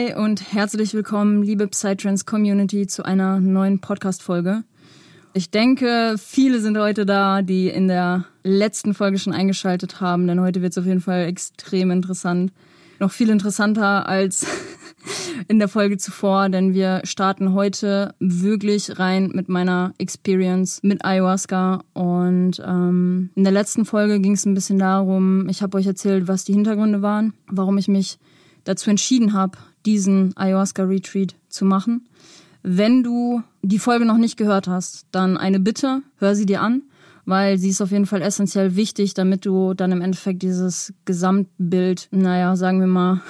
Hi und herzlich willkommen, liebe Psytrance Community, zu einer neuen Podcast-Folge. Ich denke, viele sind heute da, die in der letzten Folge schon eingeschaltet haben, denn heute wird es auf jeden Fall extrem interessant. Noch viel interessanter als in der Folge zuvor, denn wir starten heute wirklich rein mit meiner Experience mit Ayahuasca. Und ähm, in der letzten Folge ging es ein bisschen darum, ich habe euch erzählt, was die Hintergründe waren, warum ich mich dazu entschieden habe, diesen Ayahuasca-Retreat zu machen. Wenn du die Folge noch nicht gehört hast, dann eine Bitte, hör sie dir an, weil sie ist auf jeden Fall essentiell wichtig, damit du dann im Endeffekt dieses Gesamtbild, naja, sagen wir mal,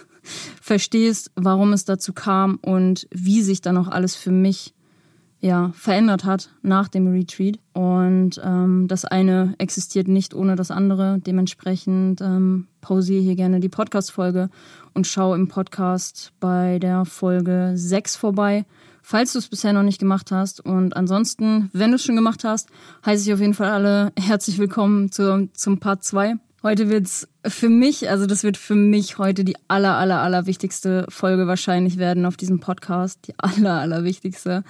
verstehst, warum es dazu kam und wie sich dann auch alles für mich ja, verändert hat nach dem Retreat. Und ähm, das eine existiert nicht ohne das andere. Dementsprechend ähm, pausiere hier gerne die Podcast-Folge und schau im Podcast bei der Folge 6 vorbei, falls du es bisher noch nicht gemacht hast. Und ansonsten, wenn du es schon gemacht hast, heiße ich auf jeden Fall alle herzlich willkommen zu, zum Part 2. Heute wird's für mich, also das wird für mich heute die aller, aller, aller wichtigste Folge wahrscheinlich werden auf diesem Podcast. Die aller, aller wichtigste.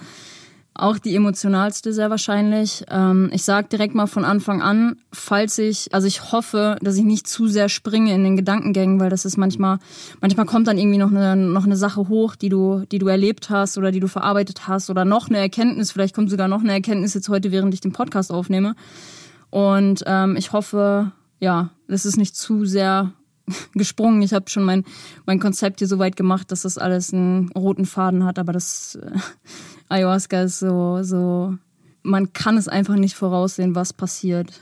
Auch die emotionalste sehr wahrscheinlich. Ähm, ich sage direkt mal von Anfang an, falls ich, also ich hoffe, dass ich nicht zu sehr springe in den Gedankengängen, weil das ist manchmal, manchmal kommt dann irgendwie noch eine, noch eine Sache hoch, die du, die du erlebt hast oder die du verarbeitet hast oder noch eine Erkenntnis, vielleicht kommt sogar noch eine Erkenntnis jetzt heute, während ich den Podcast aufnehme. Und ähm, ich hoffe, ja, das ist nicht zu sehr gesprungen. Ich habe schon mein, mein Konzept hier so weit gemacht, dass das alles einen roten Faden hat, aber das äh, Ayahuasca ist so, so, man kann es einfach nicht voraussehen, was passiert.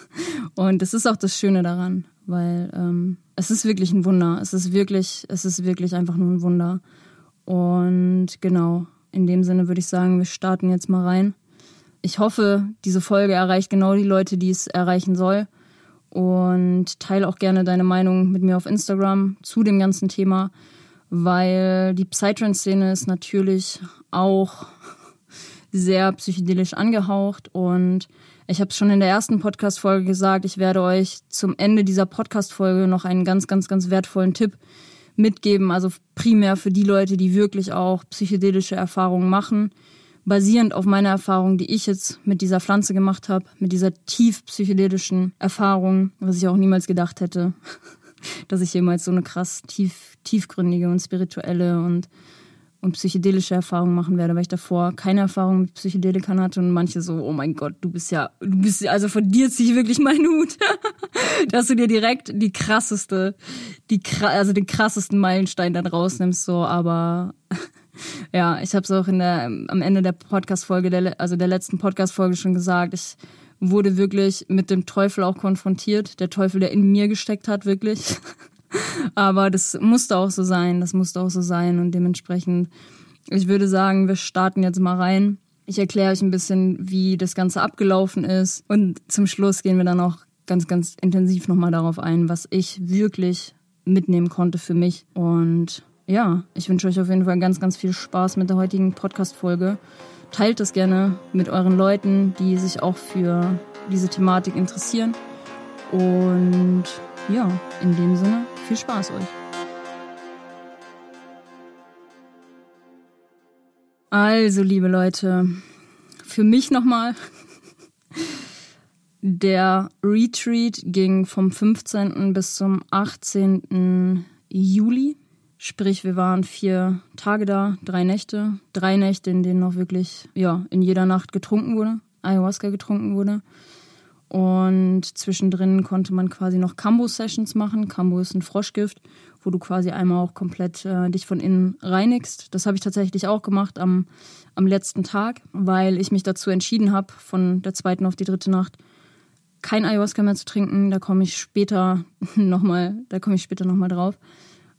Und es ist auch das Schöne daran, weil ähm, es ist wirklich ein Wunder. Es ist wirklich, es ist wirklich einfach nur ein Wunder. Und genau, in dem Sinne würde ich sagen, wir starten jetzt mal rein. Ich hoffe, diese Folge erreicht genau die Leute, die es erreichen soll. Und teile auch gerne deine Meinung mit mir auf Instagram zu dem ganzen Thema weil die Psytrance-Szene ist natürlich auch sehr psychedelisch angehaucht. Und ich habe es schon in der ersten Podcast-Folge gesagt, ich werde euch zum Ende dieser Podcast-Folge noch einen ganz, ganz, ganz wertvollen Tipp mitgeben, also primär für die Leute, die wirklich auch psychedelische Erfahrungen machen, basierend auf meiner Erfahrung, die ich jetzt mit dieser Pflanze gemacht habe, mit dieser tief psychedelischen Erfahrung, was ich auch niemals gedacht hätte. dass ich jemals so eine krass tief, tiefgründige und spirituelle und, und psychedelische Erfahrung machen werde, weil ich davor keine Erfahrung mit Psychedelikern hatte und manche so, oh mein Gott, du bist ja, du bist, also von dir ziehe ich wirklich meinen Hut, dass du dir direkt die krasseste, die, also den krassesten Meilenstein dann rausnimmst, so, aber ja, ich habe es auch in der, am Ende der Podcast-Folge, also der letzten Podcast-Folge schon gesagt, ich wurde wirklich mit dem Teufel auch konfrontiert. Der Teufel, der in mir gesteckt hat, wirklich. Aber das musste auch so sein. Das musste auch so sein. Und dementsprechend, ich würde sagen, wir starten jetzt mal rein. Ich erkläre euch ein bisschen, wie das Ganze abgelaufen ist. Und zum Schluss gehen wir dann auch ganz, ganz intensiv nochmal darauf ein, was ich wirklich mitnehmen konnte für mich. Und ja, ich wünsche euch auf jeden Fall ganz, ganz viel Spaß mit der heutigen Podcast-Folge. Teilt es gerne mit euren Leuten, die sich auch für diese Thematik interessieren. Und ja, in dem Sinne, viel Spaß euch. Also, liebe Leute, für mich nochmal. Der Retreat ging vom 15. bis zum 18. Juli Sprich, wir waren vier Tage da, drei Nächte, drei Nächte, in denen noch wirklich, ja, in jeder Nacht getrunken wurde, Ayahuasca getrunken wurde. Und zwischendrin konnte man quasi noch Kambo-Sessions machen. Kambo ist ein Froschgift, wo du quasi einmal auch komplett äh, dich von innen reinigst. Das habe ich tatsächlich auch gemacht am, am letzten Tag, weil ich mich dazu entschieden habe, von der zweiten auf die dritte Nacht kein Ayahuasca mehr zu trinken. Da komme ich später nochmal, da komme ich später nochmal drauf.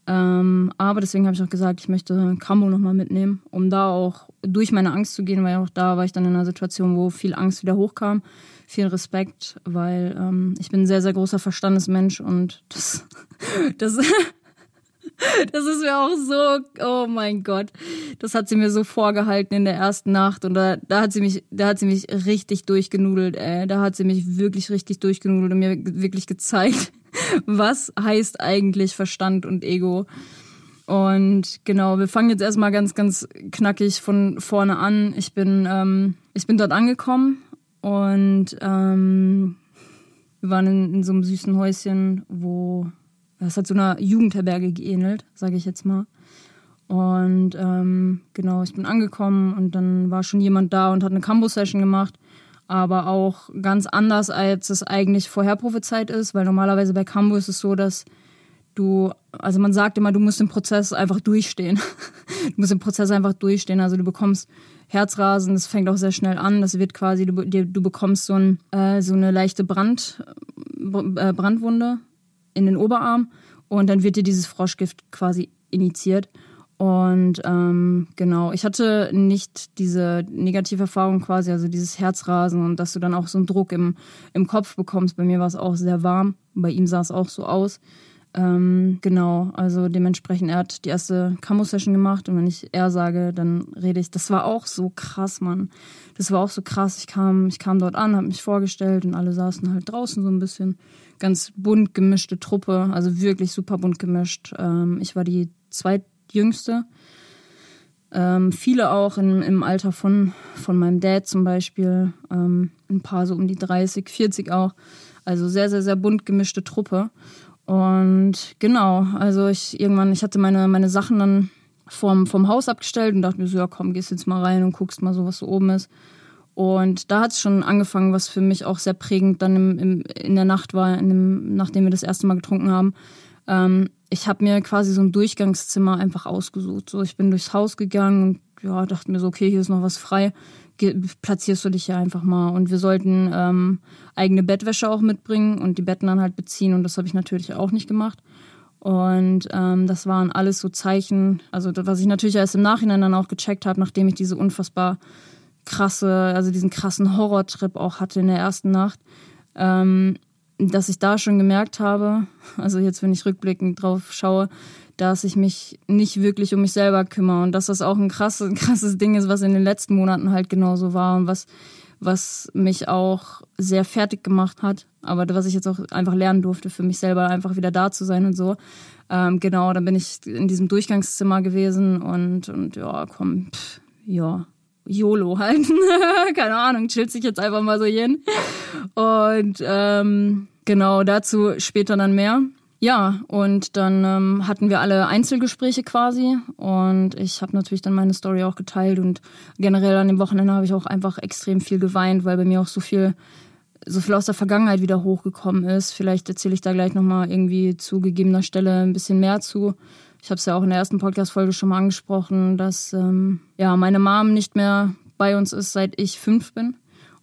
Ähm, aber deswegen habe ich auch gesagt, ich möchte Kambo nochmal mitnehmen, um da auch durch meine Angst zu gehen, weil auch da war ich dann in einer Situation, wo viel Angst wieder hochkam. Viel Respekt, weil ähm, ich bin ein sehr, sehr großer Verstandesmensch und das, das Das ist mir auch so, oh mein Gott. Das hat sie mir so vorgehalten in der ersten Nacht und da, da hat sie mich, da hat sie mich richtig durchgenudelt, ey. Da hat sie mich wirklich richtig durchgenudelt und mir wirklich gezeigt, was heißt eigentlich Verstand und Ego. Und genau, wir fangen jetzt erstmal ganz, ganz knackig von vorne an. Ich bin, ähm, ich bin dort angekommen und ähm, wir waren in, in so einem süßen Häuschen, wo das hat so einer Jugendherberge geähnelt, sage ich jetzt mal. Und ähm, genau, ich bin angekommen und dann war schon jemand da und hat eine Cambo-Session gemacht. Aber auch ganz anders, als es eigentlich vorher prophezeit ist, weil normalerweise bei Cambo ist es so, dass du, also man sagt immer, du musst den Prozess einfach durchstehen. du musst den Prozess einfach durchstehen. Also du bekommst Herzrasen, das fängt auch sehr schnell an. Das wird quasi, du, du bekommst so, ein, äh, so eine leichte Brand, äh, Brandwunde in den Oberarm und dann wird dir dieses Froschgift quasi initiiert. Und ähm, genau, ich hatte nicht diese negative Erfahrung quasi, also dieses Herzrasen und dass du dann auch so einen Druck im, im Kopf bekommst. Bei mir war es auch sehr warm, bei ihm sah es auch so aus. Ähm, genau, also dementsprechend, er hat die erste Camo-Session gemacht und wenn ich er sage, dann rede ich. Das war auch so krass, Mann. Das war auch so krass. Ich kam, ich kam dort an, habe mich vorgestellt und alle saßen halt draußen so ein bisschen ganz bunt gemischte Truppe, also wirklich super bunt gemischt. Ähm, ich war die zweitjüngste. Ähm, viele auch in, im Alter von, von meinem Dad zum Beispiel. Ähm, ein paar so um die 30, 40 auch. Also sehr, sehr, sehr bunt gemischte Truppe. Und genau, also ich irgendwann, ich hatte meine, meine Sachen dann vom, vom Haus abgestellt und dachte mir so, ja komm, gehst jetzt mal rein und guckst mal so, was so oben ist. Und da hat es schon angefangen, was für mich auch sehr prägend dann im, im, in der Nacht war, dem, nachdem wir das erste Mal getrunken haben. Ähm, ich habe mir quasi so ein Durchgangszimmer einfach ausgesucht. So, ich bin durchs Haus gegangen und ja, dachte mir so, okay, hier ist noch was frei. Ge platzierst du dich hier einfach mal. Und wir sollten ähm, eigene Bettwäsche auch mitbringen und die Betten dann halt beziehen. Und das habe ich natürlich auch nicht gemacht. Und ähm, das waren alles so Zeichen, also was ich natürlich erst im Nachhinein dann auch gecheckt habe, nachdem ich diese unfassbar krasse, also diesen krassen Horrortrip auch hatte in der ersten Nacht, ähm, dass ich da schon gemerkt habe, also jetzt, wenn ich rückblickend drauf schaue, dass ich mich nicht wirklich um mich selber kümmere und dass das auch ein krasses, krasses Ding ist, was in den letzten Monaten halt genauso war und was, was mich auch sehr fertig gemacht hat, aber was ich jetzt auch einfach lernen durfte, für mich selber einfach wieder da zu sein und so. Ähm, genau, dann bin ich in diesem Durchgangszimmer gewesen und, und ja, komm, pff, ja, YOLO halt. Keine Ahnung, chillt sich jetzt einfach mal so hin. Und ähm, genau dazu später dann mehr. Ja, und dann ähm, hatten wir alle Einzelgespräche quasi und ich habe natürlich dann meine Story auch geteilt und generell an dem Wochenende habe ich auch einfach extrem viel geweint, weil bei mir auch so viel so viel aus der Vergangenheit wieder hochgekommen ist. Vielleicht erzähle ich da gleich nochmal irgendwie zu gegebener Stelle ein bisschen mehr zu. Ich habe es ja auch in der ersten Podcast-Folge schon mal angesprochen, dass ähm, ja meine Mom nicht mehr bei uns ist, seit ich fünf bin.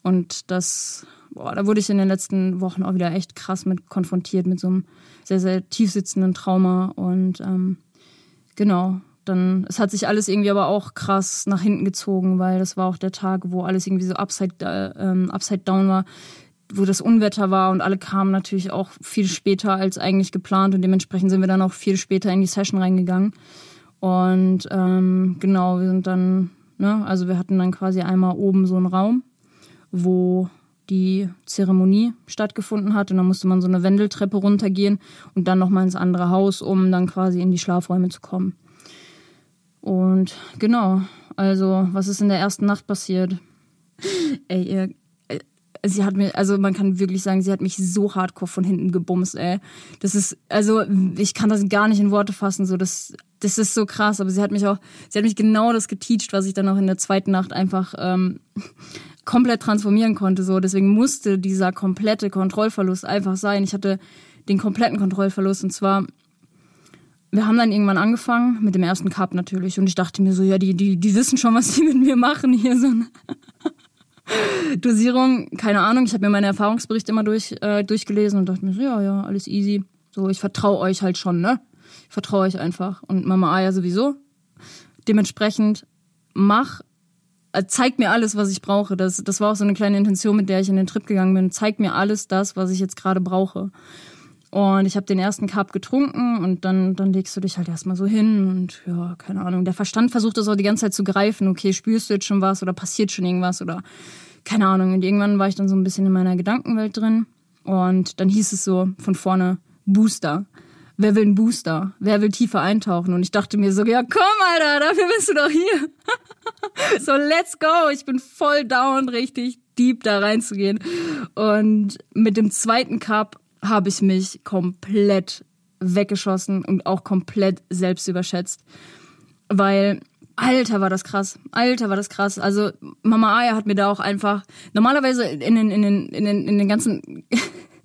Und das, boah, da wurde ich in den letzten Wochen auch wieder echt krass mit konfrontiert, mit so einem sehr, sehr tief sitzenden Trauma. Und ähm, genau, dann, es hat sich alles irgendwie aber auch krass nach hinten gezogen, weil das war auch der Tag, wo alles irgendwie so upside, äh, ähm, upside down war wo das Unwetter war und alle kamen natürlich auch viel später als eigentlich geplant und dementsprechend sind wir dann auch viel später in die Session reingegangen. Und ähm, genau, wir sind dann, ne, also wir hatten dann quasi einmal oben so einen Raum, wo die Zeremonie stattgefunden hat und dann musste man so eine Wendeltreppe runtergehen und dann nochmal ins andere Haus, um dann quasi in die Schlafräume zu kommen. Und genau, also was ist in der ersten Nacht passiert? Ey, ihr, sie hat mir, also man kann wirklich sagen, sie hat mich so hardcore von hinten gebumst, ey. Das ist, also ich kann das gar nicht in Worte fassen, so das, das ist so krass. Aber sie hat mich auch, sie hat mich genau das geteacht, was ich dann auch in der zweiten Nacht einfach ähm, komplett transformieren konnte. So deswegen musste dieser komplette Kontrollverlust einfach sein. Ich hatte den kompletten Kontrollverlust und zwar wir haben dann irgendwann angefangen mit dem ersten Cup natürlich und ich dachte mir so, ja, die, die, die wissen schon, was sie mit mir machen hier so. Dosierung, keine Ahnung. Ich habe mir meine Erfahrungsberichte immer durch, äh, durchgelesen und dachte mir so, ja, ja, alles easy. So, ich vertraue euch halt schon, ne? Ich vertraue euch einfach. Und Mama Aya sowieso. Dementsprechend mach, äh, zeig mir alles, was ich brauche. Das, das war auch so eine kleine Intention, mit der ich in den Trip gegangen bin. Zeig mir alles das, was ich jetzt gerade brauche. Und ich habe den ersten Cup getrunken und dann, dann legst du dich halt erstmal so hin und ja, keine Ahnung. Der Verstand versucht das auch die ganze Zeit zu greifen. Okay, spürst du jetzt schon was oder passiert schon irgendwas oder keine Ahnung. Und irgendwann war ich dann so ein bisschen in meiner Gedankenwelt drin. Und dann hieß es so von vorne Booster. Wer will einen Booster? Wer will tiefer eintauchen? Und ich dachte mir so, ja komm, Alter, dafür bist du doch hier. so, let's go. Ich bin voll down, richtig deep da reinzugehen. Und mit dem zweiten Cup habe ich mich komplett weggeschossen und auch komplett selbst überschätzt. Weil, Alter, war das krass. Alter, war das krass. Also, Mama Aya hat mir da auch einfach, normalerweise in den, in den, in den, in den ganzen,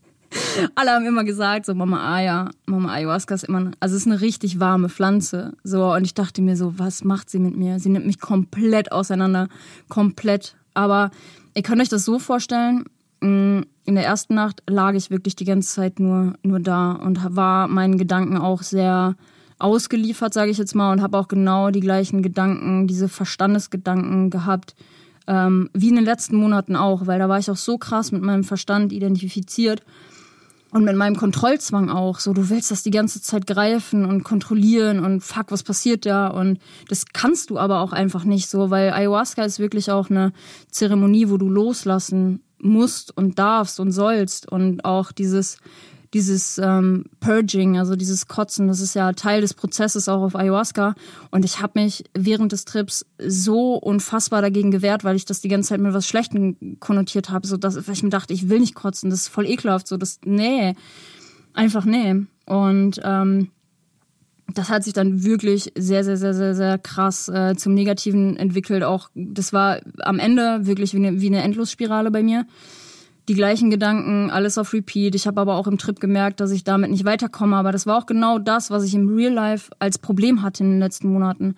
alle haben immer gesagt, so Mama Aya, Mama Ayahuasca ist immer, also es ist eine richtig warme Pflanze. So, und ich dachte mir so, was macht sie mit mir? Sie nimmt mich komplett auseinander. Komplett. Aber ihr könnt euch das so vorstellen, in der ersten Nacht lag ich wirklich die ganze Zeit nur, nur da und war meinen Gedanken auch sehr ausgeliefert, sage ich jetzt mal, und habe auch genau die gleichen Gedanken, diese Verstandesgedanken gehabt, ähm, wie in den letzten Monaten auch, weil da war ich auch so krass mit meinem Verstand identifiziert und mit meinem Kontrollzwang auch. So, du willst das die ganze Zeit greifen und kontrollieren und fuck, was passiert da? Und das kannst du aber auch einfach nicht so, weil Ayahuasca ist wirklich auch eine Zeremonie, wo du loslassen musst und darfst und sollst. Und auch dieses dieses ähm, Purging, also dieses Kotzen, das ist ja Teil des Prozesses auch auf Ayahuasca. Und ich habe mich während des Trips so unfassbar dagegen gewehrt, weil ich das die ganze Zeit mit was Schlechtem konnotiert habe, so dass weil ich mir dachte, ich will nicht kotzen, das ist voll ekelhaft, so das nee, einfach nee. Und ähm, das hat sich dann wirklich sehr, sehr, sehr, sehr, sehr krass äh, zum Negativen entwickelt. Auch das war am Ende wirklich wie eine, wie eine Endlosspirale bei mir. Die gleichen Gedanken, alles auf Repeat. Ich habe aber auch im Trip gemerkt, dass ich damit nicht weiterkomme. Aber das war auch genau das, was ich im Real Life als Problem hatte in den letzten Monaten.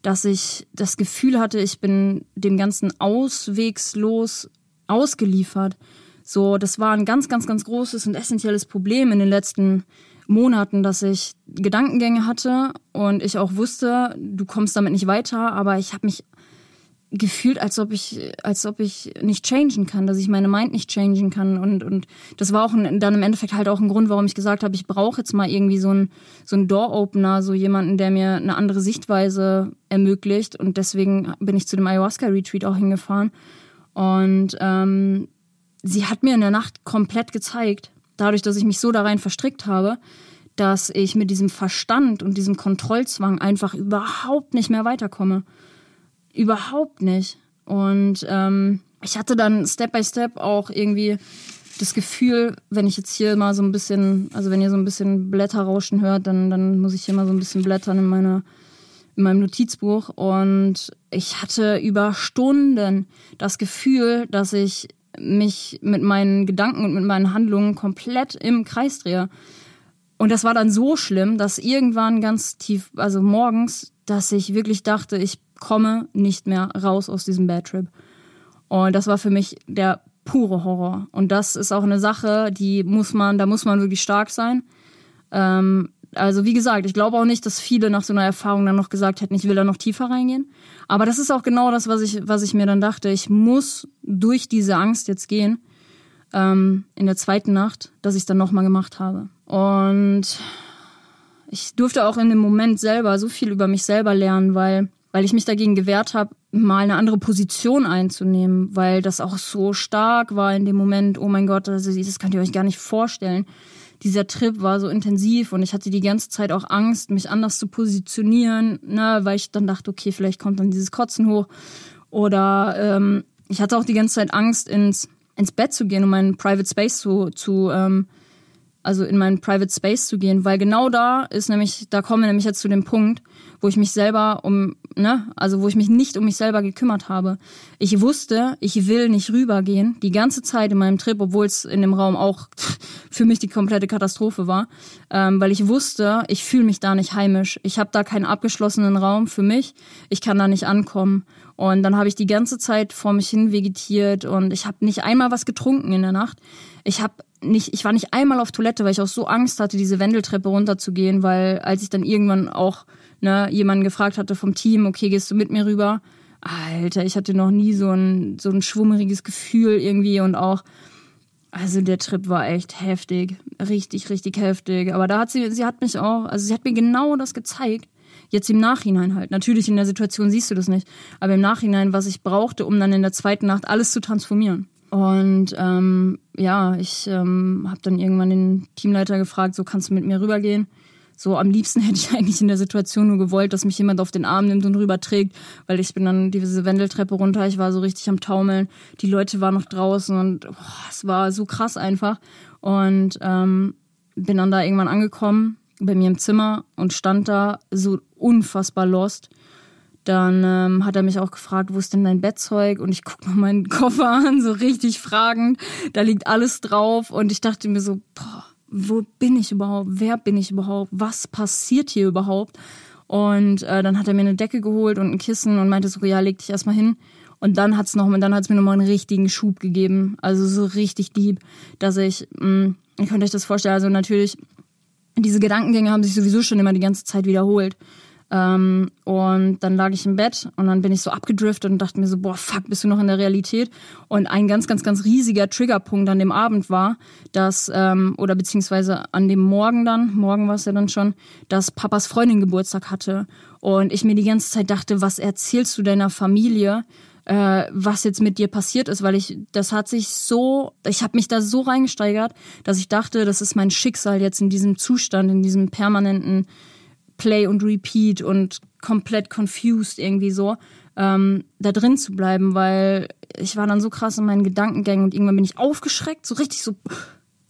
Dass ich das Gefühl hatte, ich bin dem Ganzen auswegslos ausgeliefert. So, das war ein ganz, ganz, ganz großes und essentielles Problem in den letzten Monaten, dass ich Gedankengänge hatte und ich auch wusste, du kommst damit nicht weiter, aber ich habe mich gefühlt, als ob ich, als ob ich nicht changen kann, dass ich meine Mind nicht changen kann. Und und das war auch ein, dann im Endeffekt halt auch ein Grund, warum ich gesagt habe, ich brauche jetzt mal irgendwie so ein so ein Door Opener, so jemanden, der mir eine andere Sichtweise ermöglicht. Und deswegen bin ich zu dem Ayahuasca Retreat auch hingefahren. Und ähm, sie hat mir in der Nacht komplett gezeigt, dadurch, dass ich mich so da rein verstrickt habe, dass ich mit diesem Verstand und diesem Kontrollzwang einfach überhaupt nicht mehr weiterkomme. Überhaupt nicht. Und ähm, ich hatte dann Step by Step auch irgendwie das Gefühl, wenn ich jetzt hier mal so ein bisschen, also wenn ihr so ein bisschen Blätterrauschen hört, dann, dann muss ich hier mal so ein bisschen blättern in meiner in meinem Notizbuch und ich hatte über Stunden das Gefühl, dass ich mich mit meinen Gedanken und mit meinen Handlungen komplett im Kreis drehe. Und das war dann so schlimm, dass irgendwann ganz tief, also morgens, dass ich wirklich dachte, ich komme nicht mehr raus aus diesem Bad Trip. Und das war für mich der pure Horror. Und das ist auch eine Sache, die muss man, da muss man wirklich stark sein. Ähm, also wie gesagt, ich glaube auch nicht, dass viele nach so einer Erfahrung dann noch gesagt hätten, ich will da noch tiefer reingehen. Aber das ist auch genau das, was ich, was ich mir dann dachte. Ich muss durch diese Angst jetzt gehen ähm, in der zweiten Nacht, dass ich es dann nochmal gemacht habe. Und ich durfte auch in dem Moment selber so viel über mich selber lernen, weil weil ich mich dagegen gewehrt habe, mal eine andere Position einzunehmen, weil das auch so stark war in dem Moment. Oh mein Gott, also das könnt ihr euch gar nicht vorstellen dieser Trip war so intensiv und ich hatte die ganze Zeit auch Angst, mich anders zu positionieren, ne, weil ich dann dachte, okay, vielleicht kommt dann dieses Kotzen hoch. Oder ähm, ich hatte auch die ganze Zeit Angst, ins, ins Bett zu gehen, um meinen Private Space zu, zu ähm, also in meinen Private Space zu gehen, weil genau da ist nämlich, da kommen wir nämlich jetzt zu dem Punkt, wo ich mich selber um, ne, also wo ich mich nicht um mich selber gekümmert habe. Ich wusste, ich will nicht rübergehen, die ganze Zeit in meinem Trip, obwohl es in dem Raum auch für mich die komplette Katastrophe war, ähm, weil ich wusste, ich fühle mich da nicht heimisch. Ich habe da keinen abgeschlossenen Raum für mich. Ich kann da nicht ankommen. Und dann habe ich die ganze Zeit vor mich hin vegetiert und ich habe nicht einmal was getrunken in der Nacht. Ich habe nicht, ich war nicht einmal auf Toilette, weil ich auch so Angst hatte, diese Wendeltreppe runterzugehen, weil als ich dann irgendwann auch ne, jemanden gefragt hatte vom Team, okay, gehst du mit mir rüber? Alter, ich hatte noch nie so ein, so ein schwummeriges Gefühl irgendwie und auch, also der Trip war echt heftig. Richtig, richtig heftig. Aber da hat sie, sie hat mich auch, also sie hat mir genau das gezeigt. Jetzt im Nachhinein halt. Natürlich in der Situation siehst du das nicht. Aber im Nachhinein, was ich brauchte, um dann in der zweiten Nacht alles zu transformieren. Und ähm, ja, ich ähm, habe dann irgendwann den Teamleiter gefragt, so kannst du mit mir rübergehen. So am liebsten hätte ich eigentlich in der Situation nur gewollt, dass mich jemand auf den Arm nimmt und rüberträgt, weil ich bin dann diese Wendeltreppe runter, ich war so richtig am Taumeln. Die Leute waren noch draußen und boah, es war so krass einfach. Und ähm, bin dann da irgendwann angekommen bei mir im Zimmer und stand da so unfassbar lost. Dann ähm, hat er mich auch gefragt, wo ist denn dein Bettzeug? Und ich guck mal meinen Koffer an, so richtig fragend. Da liegt alles drauf und ich dachte mir so, boah, wo bin ich überhaupt? Wer bin ich überhaupt? Was passiert hier überhaupt? Und äh, dann hat er mir eine Decke geholt und ein Kissen und meinte so, ja, leg dich erstmal hin. Und dann dann hat's mir nochmal einen richtigen Schub gegeben. Also so richtig deep, dass ich, mh, mm, ihr könnt euch das vorstellen, also natürlich, diese Gedankengänge haben sich sowieso schon immer die ganze Zeit wiederholt. Ähm, und dann lag ich im Bett und dann bin ich so abgedriftet und dachte mir so, boah, fuck, bist du noch in der Realität? Und ein ganz, ganz, ganz riesiger Triggerpunkt an dem Abend war, dass, ähm, oder beziehungsweise an dem Morgen dann, morgen war es ja dann schon, dass Papas Freundin Geburtstag hatte. Und ich mir die ganze Zeit dachte, was erzählst du deiner Familie? äh, was jetzt mit dir passiert ist, weil ich, das hat sich so, ich habe mich da so reingesteigert, dass ich dachte, das ist mein Schicksal jetzt in diesem Zustand, in diesem permanenten Play und Repeat und komplett confused irgendwie so, ähm, da drin zu bleiben, weil ich war dann so krass in meinen Gedankengängen und irgendwann bin ich aufgeschreckt, so richtig so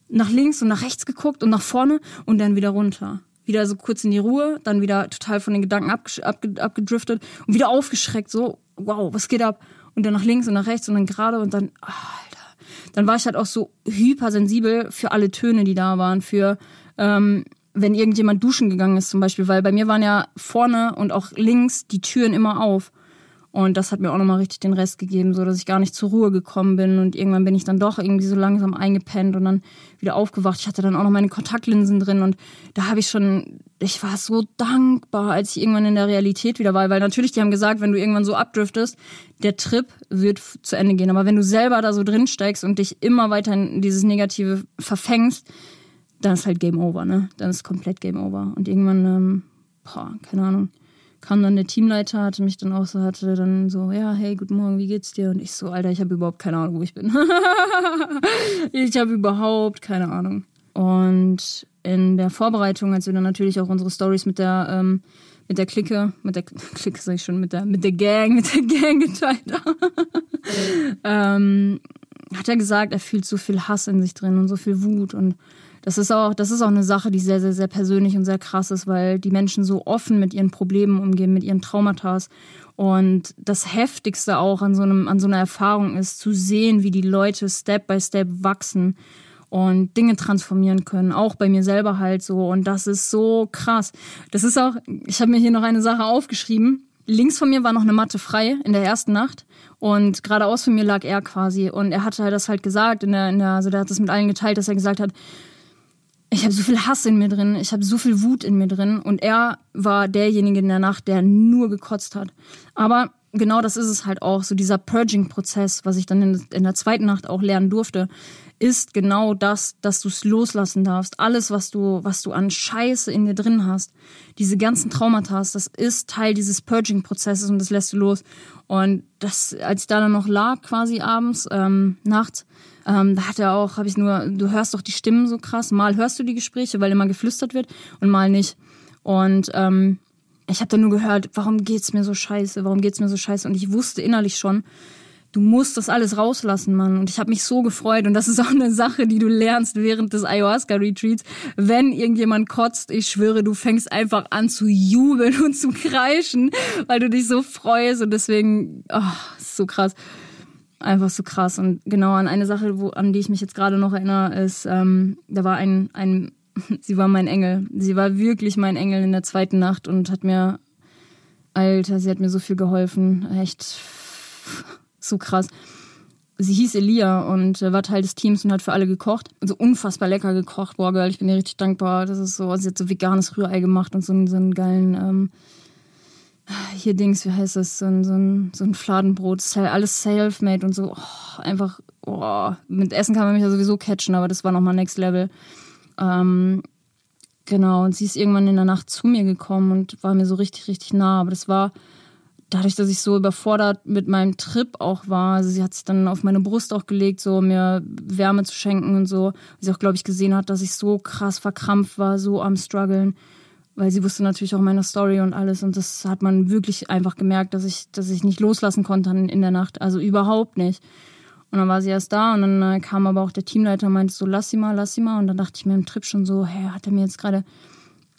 nach links und nach rechts geguckt und nach vorne und dann wieder runter. Wieder so kurz in die Ruhe, dann wieder total von den Gedanken abgedriftet und wieder aufgeschreckt, so, wow, was geht ab? Und dann nach links und nach rechts und dann gerade und dann, Alter. Dann war ich halt auch so hypersensibel für alle Töne, die da waren, für ähm, wenn irgendjemand duschen gegangen ist zum Beispiel, weil bei mir waren ja vorne und auch links die Türen immer auf. Und das hat mir auch nochmal richtig den Rest gegeben, so dass ich gar nicht zur Ruhe gekommen bin. Und irgendwann bin ich dann doch irgendwie so langsam eingepennt und dann wieder aufgewacht. Ich hatte dann auch noch meine Kontaktlinsen drin und da habe ich schon, ich war so dankbar, als ich irgendwann in der Realität wieder war. Weil natürlich, die haben gesagt, wenn du irgendwann so abdriftest, der Trip wird zu Ende gehen. Aber wenn du selber da so drin steigst und dich immer weiter in dieses Negative verfängst, dann ist halt Game Over, ne? Dann ist komplett Game Over. Und irgendwann, ähm, boah, keine Ahnung, kam dann der Teamleiter, hatte mich dann auch so, hatte dann so, ja, hey, guten Morgen, wie geht's dir? Und ich so, Alter, ich habe überhaupt keine Ahnung, wo ich bin. ich habe überhaupt keine Ahnung. Und in der Vorbereitung, als wir dann natürlich auch unsere Stories mit der, ähm, mit der Clique, mit der Clique sag ich schon, mit der, mit der Gang, mit der Gang geteilt haben, ähm, hat er gesagt, er fühlt so viel Hass in sich drin und so viel Wut und das ist auch, das ist auch eine Sache, die sehr, sehr, sehr persönlich und sehr krass ist, weil die Menschen so offen mit ihren Problemen umgehen, mit ihren Traumata. Und das Heftigste auch an so einem, an so einer Erfahrung ist, zu sehen, wie die Leute Step by Step wachsen und Dinge transformieren können, auch bei mir selber halt so. Und das ist so krass. Das ist auch, ich habe mir hier noch eine Sache aufgeschrieben. Links von mir war noch eine Matte frei in der ersten Nacht und geradeaus von mir lag er quasi und er hatte das halt gesagt in der, in der also der hat das mit allen geteilt, dass er gesagt hat, ich habe so viel Hass in mir drin, ich habe so viel Wut in mir drin und er war derjenige in der Nacht, der nur gekotzt hat. Aber genau das ist es halt auch, so dieser Purging-Prozess, was ich dann in, in, der zweiten Nacht auch lernen durfte, ist genau das, dass du es loslassen darfst. Alles, was du, was du an Scheiße in dir drin hast, diese ganzen Traumata, das ist Teil dieses Purging-Prozesses und das lässt du los. Und das, als ich da dann noch lag, quasi abends, ähm, nachts, ähm, da hat er auch, habe ich nur, du hörst doch die Stimmen so krass. Mal hörst du die Gespräche, weil immer geflüstert wird und mal nicht. Und ähm, ich habe dann nur gehört, warum geht's mir so scheiße, warum geht's mir so scheiße? Und ich wusste innerlich schon, du musst das alles rauslassen, Mann. Und ich habe mich so gefreut. Und das ist auch eine Sache, die du lernst während des Ayahuasca-Retreats. Wenn irgendjemand kotzt, ich schwöre, du fängst einfach an zu jubeln und zu kreischen, weil du dich so freust. Und deswegen, oh, ist so krass. Einfach so krass. Und genau an eine Sache, wo, an die ich mich jetzt gerade noch erinnere, ist, ähm, da war ein, ein, sie war mein Engel. Sie war wirklich mein Engel in der zweiten Nacht und hat mir, Alter, sie hat mir so viel geholfen. Echt so krass. Sie hieß Elia und war Teil des Teams und hat für alle gekocht. Also unfassbar lecker gekocht. Boah, Girl, ich bin ihr richtig dankbar. Das ist so, sie hat so veganes Rührei gemacht und so einen, so einen geilen, ähm, hier Dings, wie heißt das, so ein, so ein, so ein Fladenbrot, alles self-made und so. Oh, einfach, oh, mit Essen kann man mich ja sowieso catchen, aber das war nochmal Next Level. Ähm, genau, und sie ist irgendwann in der Nacht zu mir gekommen und war mir so richtig, richtig nah. Aber das war dadurch, dass ich so überfordert mit meinem Trip auch war. Also sie hat sich dann auf meine Brust auch gelegt, so mir Wärme zu schenken und so. Sie auch, glaube ich, gesehen hat, dass ich so krass verkrampft war, so am struggeln weil sie wusste natürlich auch meine Story und alles und das hat man wirklich einfach gemerkt, dass ich, dass ich nicht loslassen konnte in der Nacht, also überhaupt nicht. Und dann war sie erst da und dann äh, kam aber auch der Teamleiter und meinte so, lass sie mal, lass sie mal. Und dann dachte ich mir im Trip schon so, hey, hat er mir jetzt gerade,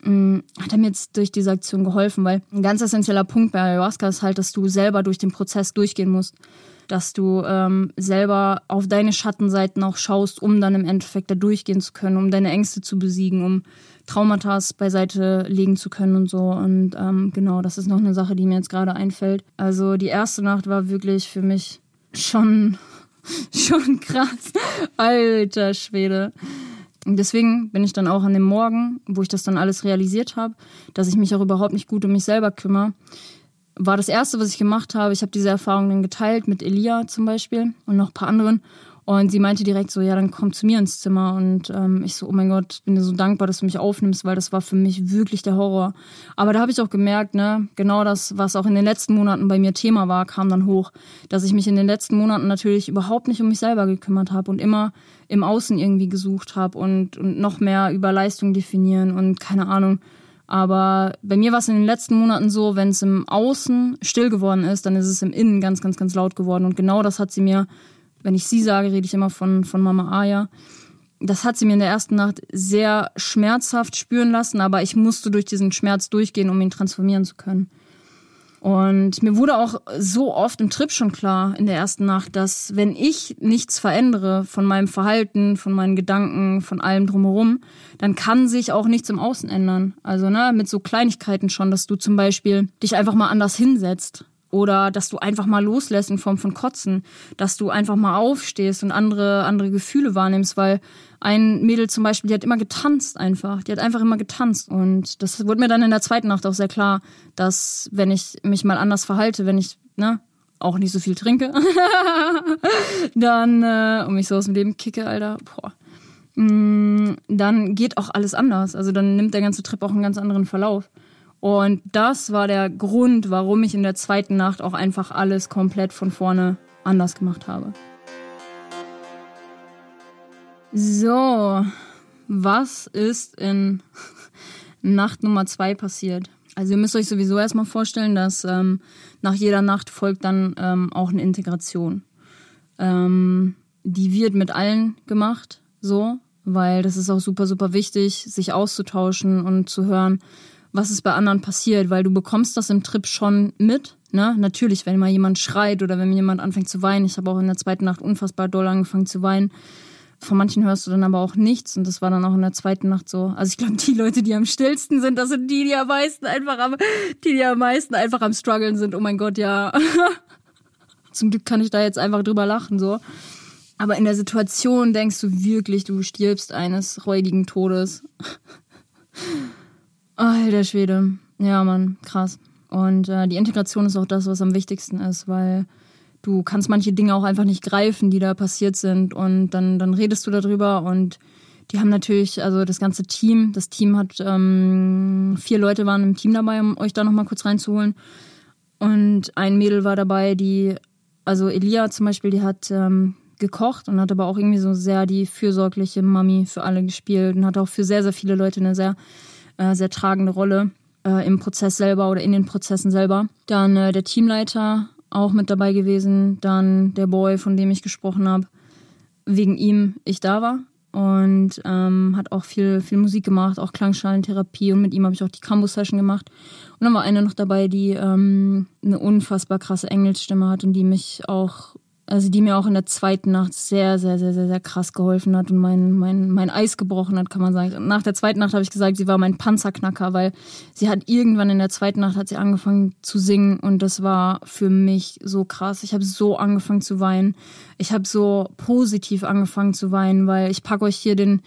mm, hat er mir jetzt durch diese Aktion geholfen? Weil ein ganz essentieller Punkt bei Ayahuasca ist halt, dass du selber durch den Prozess durchgehen musst. Dass du ähm, selber auf deine Schattenseiten auch schaust, um dann im Endeffekt da durchgehen zu können, um deine Ängste zu besiegen, um Traumata beiseite legen zu können und so. Und ähm, genau, das ist noch eine Sache, die mir jetzt gerade einfällt. Also die erste Nacht war wirklich für mich schon, schon krass. Alter Schwede. Und deswegen bin ich dann auch an dem Morgen, wo ich das dann alles realisiert habe, dass ich mich auch überhaupt nicht gut um mich selber kümmere, war das Erste, was ich gemacht habe. Ich habe diese Erfahrung dann geteilt mit Elia zum Beispiel und noch ein paar anderen. Und sie meinte direkt so, ja, dann komm zu mir ins Zimmer. Und ähm, ich so, oh mein Gott, bin dir so dankbar, dass du mich aufnimmst, weil das war für mich wirklich der Horror. Aber da habe ich auch gemerkt, ne, genau das, was auch in den letzten Monaten bei mir Thema war, kam dann hoch, dass ich mich in den letzten Monaten natürlich überhaupt nicht um mich selber gekümmert habe und immer im Außen irgendwie gesucht habe und, und noch mehr über Leistung definieren und keine Ahnung. Aber bei mir war es in den letzten Monaten so, wenn es im Außen still geworden ist, dann ist es im Innen ganz, ganz, ganz laut geworden. Und genau das hat sie mir wenn ich sie sage, rede ich immer von, von Mama Aya. Das hat sie mir in der ersten Nacht sehr schmerzhaft spüren lassen, aber ich musste durch diesen Schmerz durchgehen, um ihn transformieren zu können. Und mir wurde auch so oft im Trip schon klar in der ersten Nacht, dass wenn ich nichts verändere von meinem Verhalten, von meinen Gedanken, von allem drumherum, dann kann sich auch nichts im Außen ändern. Also ne, mit so Kleinigkeiten schon, dass du zum Beispiel dich einfach mal anders hinsetzt oder dass du einfach mal loslässt in Form von Kotzen, dass du einfach mal aufstehst und andere, andere Gefühle wahrnimmst, weil ein Mädel zum Beispiel, die hat immer getanzt einfach, die hat einfach immer getanzt und das wurde mir dann in der zweiten Nacht auch sehr klar, dass wenn ich mich mal anders verhalte, wenn ich, ne, auch nicht so viel trinke, dann, äh, und mich so aus dem Leben kicke, Alter, boah, mm, dann geht auch alles anders. Also dann nimmt der ganze Trip auch einen ganz anderen Verlauf. Und das war der Grund, warum ich in der zweiten Nacht auch einfach alles komplett von vorne anders gemacht habe. So, was ist in Nacht Nummer zwei passiert? Also ihr müsst euch sowieso erstmal vorstellen, dass ähm, nach jeder Nacht folgt dann ähm, auch eine Integration. Ähm, die wird mit allen gemacht, so, weil das ist auch super, super wichtig, sich auszutauschen und zu hören, was ist bei anderen passiert, weil du bekommst das im Trip schon mit. Ne? Natürlich, wenn mal jemand schreit oder wenn jemand anfängt zu weinen. Ich habe auch in der zweiten Nacht unfassbar doll angefangen zu weinen. Von manchen hörst du dann aber auch nichts und das war dann auch in der zweiten Nacht so. Also ich glaube, die Leute, die am stillsten sind, das sind die, die am meisten einfach am, die, die am meisten einfach am struggeln sind. Oh mein Gott, ja. Zum Glück kann ich da jetzt einfach drüber lachen, so. Aber in der Situation denkst du wirklich, du stirbst eines räudigen Todes. Alter Schwede. Ja, Mann, krass. Und äh, die Integration ist auch das, was am wichtigsten ist, weil du kannst manche Dinge auch einfach nicht greifen, die da passiert sind. Und dann, dann redest du darüber und die haben natürlich, also das ganze Team, das Team hat, ähm, vier Leute waren im Team dabei, um euch da nochmal kurz reinzuholen. Und ein Mädel war dabei, die, also Elia zum Beispiel, die hat ähm, gekocht und hat aber auch irgendwie so sehr die fürsorgliche Mami für alle gespielt und hat auch für sehr, sehr viele Leute eine sehr äh, sehr tragende Rolle äh, im Prozess selber oder in den Prozessen selber. Dann äh, der Teamleiter auch mit dabei gewesen, dann der Boy, von dem ich gesprochen habe, wegen ihm ich da war. Und ähm, hat auch viel, viel Musik gemacht, auch Klangschalentherapie und mit ihm habe ich auch die Cambo-Session gemacht. Und dann war eine noch dabei, die ähm, eine unfassbar krasse Engelsstimme hat und die mich auch also die mir auch in der zweiten Nacht sehr, sehr, sehr, sehr, sehr krass geholfen hat und mein, mein, mein Eis gebrochen hat, kann man sagen. Nach der zweiten Nacht habe ich gesagt, sie war mein Panzerknacker, weil sie hat irgendwann in der zweiten Nacht hat sie angefangen zu singen und das war für mich so krass. Ich habe so angefangen zu weinen. Ich habe so positiv angefangen zu weinen, weil ich packe euch hier den,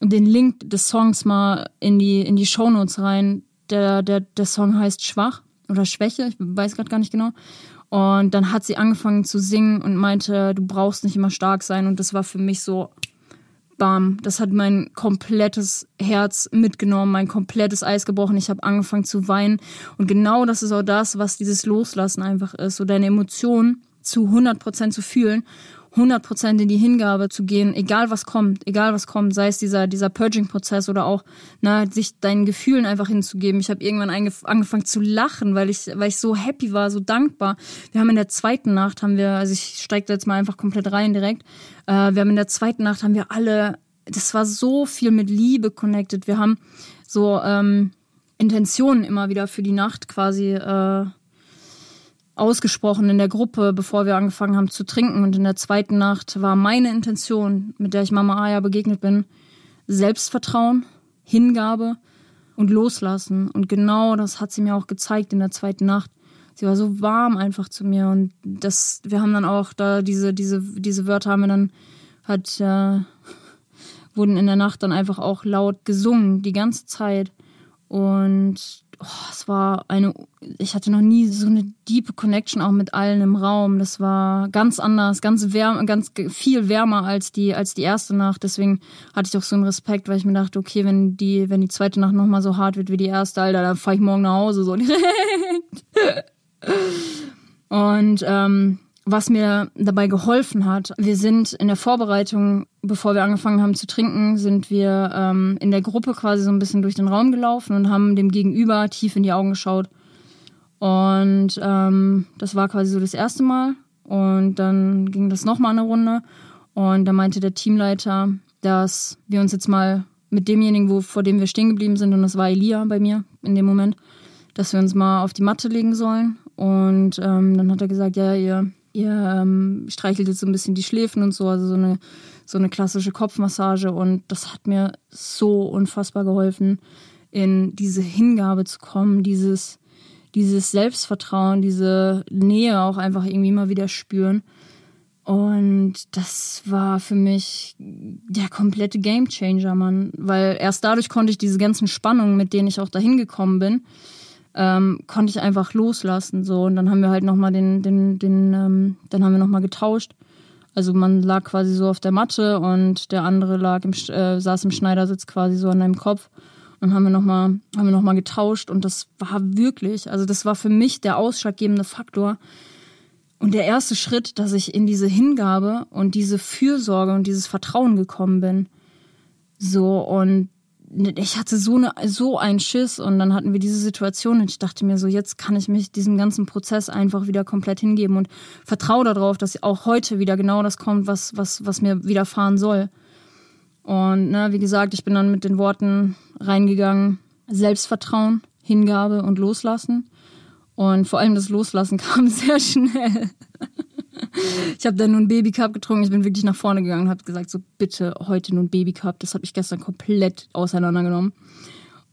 den Link des Songs mal in die, in die Shownotes rein. Der, der, der Song heißt Schwach oder Schwäche, ich weiß gerade gar nicht genau. Und dann hat sie angefangen zu singen und meinte, du brauchst nicht immer stark sein. Und das war für mich so, bam, das hat mein komplettes Herz mitgenommen, mein komplettes Eis gebrochen. Ich habe angefangen zu weinen. Und genau das ist auch das, was dieses Loslassen einfach ist. So deine Emotionen zu 100% zu fühlen 100% in die Hingabe zu gehen, egal was kommt, egal was kommt, sei es dieser, dieser Purging-Prozess oder auch na, sich deinen Gefühlen einfach hinzugeben. Ich habe irgendwann angefangen zu lachen, weil ich, weil ich so happy war, so dankbar. Wir haben in der zweiten Nacht, haben wir, also ich steige da jetzt mal einfach komplett rein direkt, äh, wir haben in der zweiten Nacht, haben wir alle, das war so viel mit Liebe connected. Wir haben so ähm, Intentionen immer wieder für die Nacht quasi äh, ausgesprochen in der Gruppe, bevor wir angefangen haben zu trinken. Und in der zweiten Nacht war meine Intention, mit der ich Mama Aya begegnet bin, Selbstvertrauen, Hingabe und Loslassen. Und genau das hat sie mir auch gezeigt in der zweiten Nacht. Sie war so warm einfach zu mir und das, wir haben dann auch da diese, diese, diese Wörter haben wir dann hat, äh, wurden in der Nacht dann einfach auch laut gesungen, die ganze Zeit. Und oh, es war eine, ich hatte noch nie so eine deep Connection auch mit allen im Raum. Das war ganz anders, ganz wärm, ganz viel wärmer als die, als die erste Nacht. Deswegen hatte ich auch so einen Respekt, weil ich mir dachte, okay, wenn die, wenn die zweite Nacht nochmal so hart wird wie die erste, Alter, dann fahre ich morgen nach Hause so direkt. Und ähm, was mir dabei geholfen hat. Wir sind in der Vorbereitung, bevor wir angefangen haben zu trinken, sind wir ähm, in der Gruppe quasi so ein bisschen durch den Raum gelaufen und haben dem Gegenüber tief in die Augen geschaut. Und ähm, das war quasi so das erste Mal. Und dann ging das nochmal eine Runde. Und da meinte der Teamleiter, dass wir uns jetzt mal mit demjenigen, wo, vor dem wir stehen geblieben sind, und das war Elia bei mir in dem Moment, dass wir uns mal auf die Matte legen sollen. Und ähm, dann hat er gesagt, ja, ihr ihr ähm, streichelt jetzt so ein bisschen die Schläfen und so, also so eine, so eine klassische Kopfmassage. Und das hat mir so unfassbar geholfen, in diese Hingabe zu kommen, dieses, dieses Selbstvertrauen, diese Nähe auch einfach irgendwie mal wieder spüren. Und das war für mich der komplette Gamechanger, Mann. Weil erst dadurch konnte ich diese ganzen Spannungen, mit denen ich auch dahin gekommen bin, ähm, konnte ich einfach loslassen. So. Und dann haben wir halt nochmal den, den, den, ähm, dann haben wir nochmal getauscht. Also man lag quasi so auf der Matte und der andere lag im, äh, saß im Schneidersitz quasi so an deinem Kopf. Und haben wir nochmal, haben wir nochmal getauscht und das war wirklich, also das war für mich der ausschlaggebende Faktor. Und der erste Schritt, dass ich in diese Hingabe und diese Fürsorge und dieses Vertrauen gekommen bin. So, und ich hatte so, eine, so einen Schiss und dann hatten wir diese Situation und ich dachte mir so, jetzt kann ich mich diesem ganzen Prozess einfach wieder komplett hingeben und vertraue darauf, dass auch heute wieder genau das kommt, was, was, was mir widerfahren soll. Und ne, wie gesagt, ich bin dann mit den Worten reingegangen, Selbstvertrauen, Hingabe und Loslassen. Und vor allem das Loslassen kam sehr schnell. Ich habe dann nur einen Babycup getrunken. Ich bin wirklich nach vorne gegangen und habe gesagt, so bitte heute nur ein Babycup. Das habe ich gestern komplett auseinandergenommen.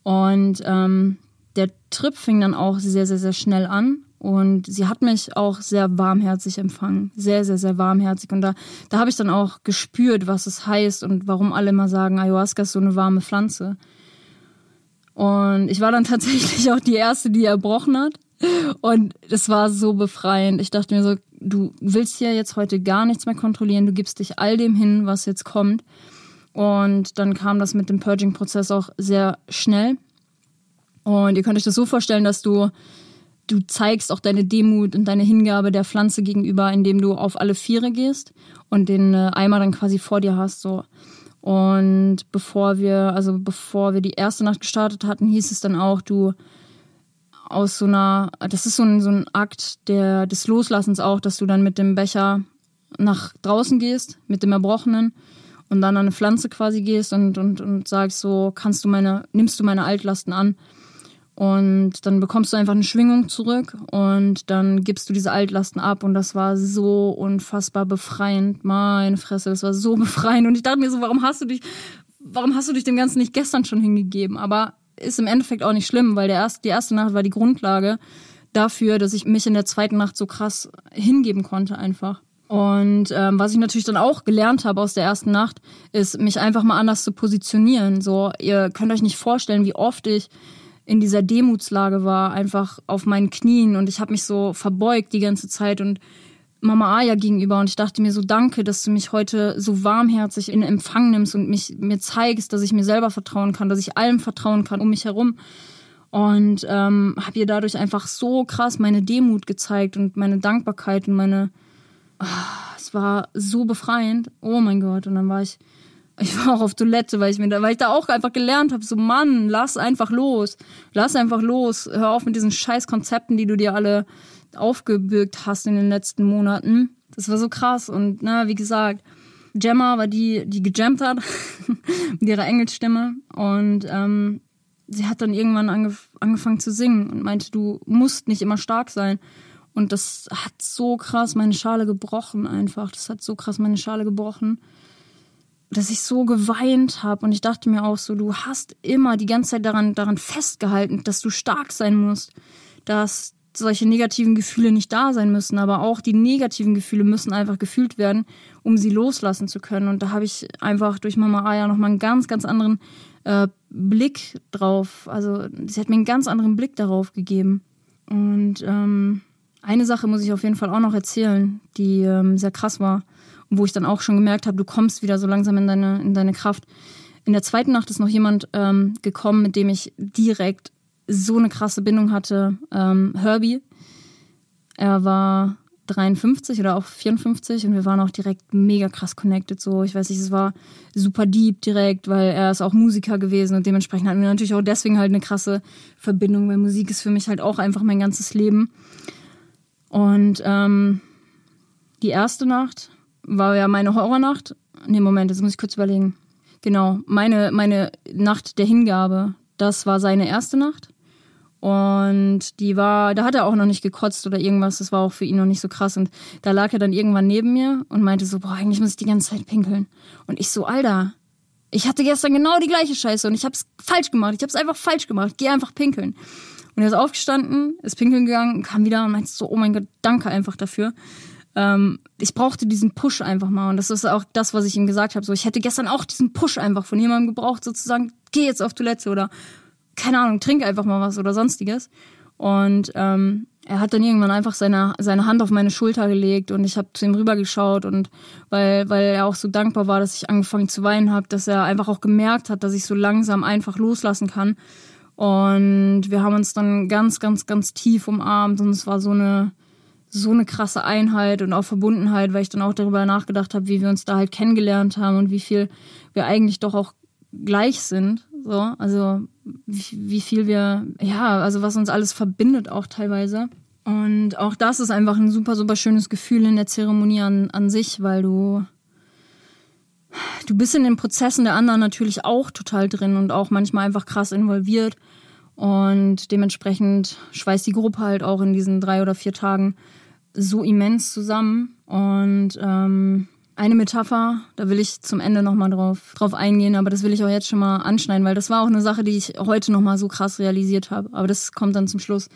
Und ähm, der Trip fing dann auch sehr, sehr, sehr schnell an. Und sie hat mich auch sehr warmherzig empfangen. Sehr, sehr, sehr warmherzig. Und da, da habe ich dann auch gespürt, was es heißt und warum alle immer sagen, Ayahuasca ist so eine warme Pflanze. Und ich war dann tatsächlich auch die Erste, die erbrochen hat. Und es war so befreiend. Ich dachte mir so, du willst ja jetzt heute gar nichts mehr kontrollieren, du gibst dich all dem hin, was jetzt kommt. Und dann kam das mit dem Purging-Prozess auch sehr schnell. Und ihr könnt euch das so vorstellen, dass du, du zeigst auch deine Demut und deine Hingabe der Pflanze gegenüber, indem du auf alle Viere gehst und den äh, Eimer dann quasi vor dir hast. So. Und bevor wir, also bevor wir die erste Nacht gestartet hatten, hieß es dann auch, du aus so einer, das ist so ein, so ein Akt der, des Loslassens auch, dass du dann mit dem Becher nach draußen gehst, mit dem Erbrochenen und dann an eine Pflanze quasi gehst und, und, und sagst so, kannst du meine, nimmst du meine Altlasten an? Und dann bekommst du einfach eine Schwingung zurück und dann gibst du diese Altlasten ab. Und das war so unfassbar befreiend. Meine Fresse, das war so befreiend. Und ich dachte mir so, warum hast du dich, warum hast du dich dem Ganzen nicht gestern schon hingegeben? Aber ist im Endeffekt auch nicht schlimm, weil der erste, die erste Nacht war die Grundlage dafür, dass ich mich in der zweiten Nacht so krass hingeben konnte einfach. Und ähm, was ich natürlich dann auch gelernt habe aus der ersten Nacht, ist, mich einfach mal anders zu positionieren. So, ihr könnt euch nicht vorstellen, wie oft ich in dieser Demutslage war, einfach auf meinen Knien und ich habe mich so verbeugt die ganze Zeit und Mama Aya gegenüber und ich dachte mir so, danke, dass du mich heute so warmherzig in Empfang nimmst und mich mir zeigst, dass ich mir selber vertrauen kann, dass ich allem vertrauen kann um mich herum. Und ähm, habe ihr dadurch einfach so krass meine Demut gezeigt und meine Dankbarkeit und meine oh, es war so befreiend. Oh mein Gott. Und dann war ich, ich war auch auf Toilette, weil ich mir da, weil ich da auch einfach gelernt habe, so Mann, lass einfach los. Lass einfach los. Hör auf mit diesen scheiß Konzepten, die du dir alle aufgebürgt hast in den letzten Monaten. Das war so krass. Und na, wie gesagt, Gemma war die, die gejammt hat mit ihrer Engelsstimme. Und ähm, sie hat dann irgendwann angef angefangen zu singen und meinte, du musst nicht immer stark sein. Und das hat so krass meine Schale gebrochen einfach. Das hat so krass meine Schale gebrochen, dass ich so geweint habe. Und ich dachte mir auch so, du hast immer die ganze Zeit daran, daran festgehalten, dass du stark sein musst, dass solche negativen Gefühle nicht da sein müssen, aber auch die negativen Gefühle müssen einfach gefühlt werden, um sie loslassen zu können. Und da habe ich einfach durch Mama Aya nochmal einen ganz, ganz anderen äh, Blick drauf. Also sie hat mir einen ganz anderen Blick darauf gegeben. Und ähm, eine Sache muss ich auf jeden Fall auch noch erzählen, die ähm, sehr krass war und wo ich dann auch schon gemerkt habe, du kommst wieder so langsam in deine, in deine Kraft. In der zweiten Nacht ist noch jemand ähm, gekommen, mit dem ich direkt so eine krasse Bindung hatte. Ähm, Herbie. Er war 53 oder auch 54 und wir waren auch direkt mega krass connected. So, ich weiß nicht, es war super deep direkt, weil er ist auch Musiker gewesen und dementsprechend hatten wir natürlich auch deswegen halt eine krasse Verbindung, weil Musik ist für mich halt auch einfach mein ganzes Leben. Und ähm, die erste Nacht war ja meine Horrornacht. Nee, Moment, jetzt muss ich kurz überlegen. Genau, meine, meine Nacht der Hingabe, das war seine erste Nacht. Und die war, da hat er auch noch nicht gekotzt oder irgendwas, das war auch für ihn noch nicht so krass. Und da lag er dann irgendwann neben mir und meinte so, boah, eigentlich muss ich die ganze Zeit pinkeln. Und ich so, Alter, ich hatte gestern genau die gleiche Scheiße und ich hab's falsch gemacht. Ich hab's einfach falsch gemacht. Geh einfach pinkeln. Und er ist aufgestanden, ist pinkeln gegangen, kam wieder und meinte so, oh mein Gott, danke einfach dafür. Ähm, ich brauchte diesen Push einfach mal. Und das ist auch das, was ich ihm gesagt habe. So, ich hätte gestern auch diesen Push einfach von jemandem gebraucht, sozusagen, geh jetzt auf Toilette oder keine Ahnung, trink einfach mal was oder sonstiges. Und ähm, er hat dann irgendwann einfach seine, seine Hand auf meine Schulter gelegt und ich habe zu ihm rübergeschaut und weil, weil er auch so dankbar war, dass ich angefangen zu weinen habe, dass er einfach auch gemerkt hat, dass ich so langsam einfach loslassen kann und wir haben uns dann ganz, ganz, ganz tief umarmt und es war so eine, so eine krasse Einheit und auch Verbundenheit, weil ich dann auch darüber nachgedacht habe, wie wir uns da halt kennengelernt haben und wie viel wir eigentlich doch auch gleich sind. So, also wie, viel wir, ja, also was uns alles verbindet auch teilweise. Und auch das ist einfach ein super, super schönes Gefühl in der Zeremonie an, an sich, weil du du bist in den Prozessen der anderen natürlich auch total drin und auch manchmal einfach krass involviert. Und dementsprechend schweißt die Gruppe halt auch in diesen drei oder vier Tagen so immens zusammen. Und ähm, eine Metapher, da will ich zum Ende nochmal drauf, drauf eingehen, aber das will ich auch jetzt schon mal anschneiden, weil das war auch eine Sache, die ich heute nochmal so krass realisiert habe. Aber das kommt dann zum Schluss.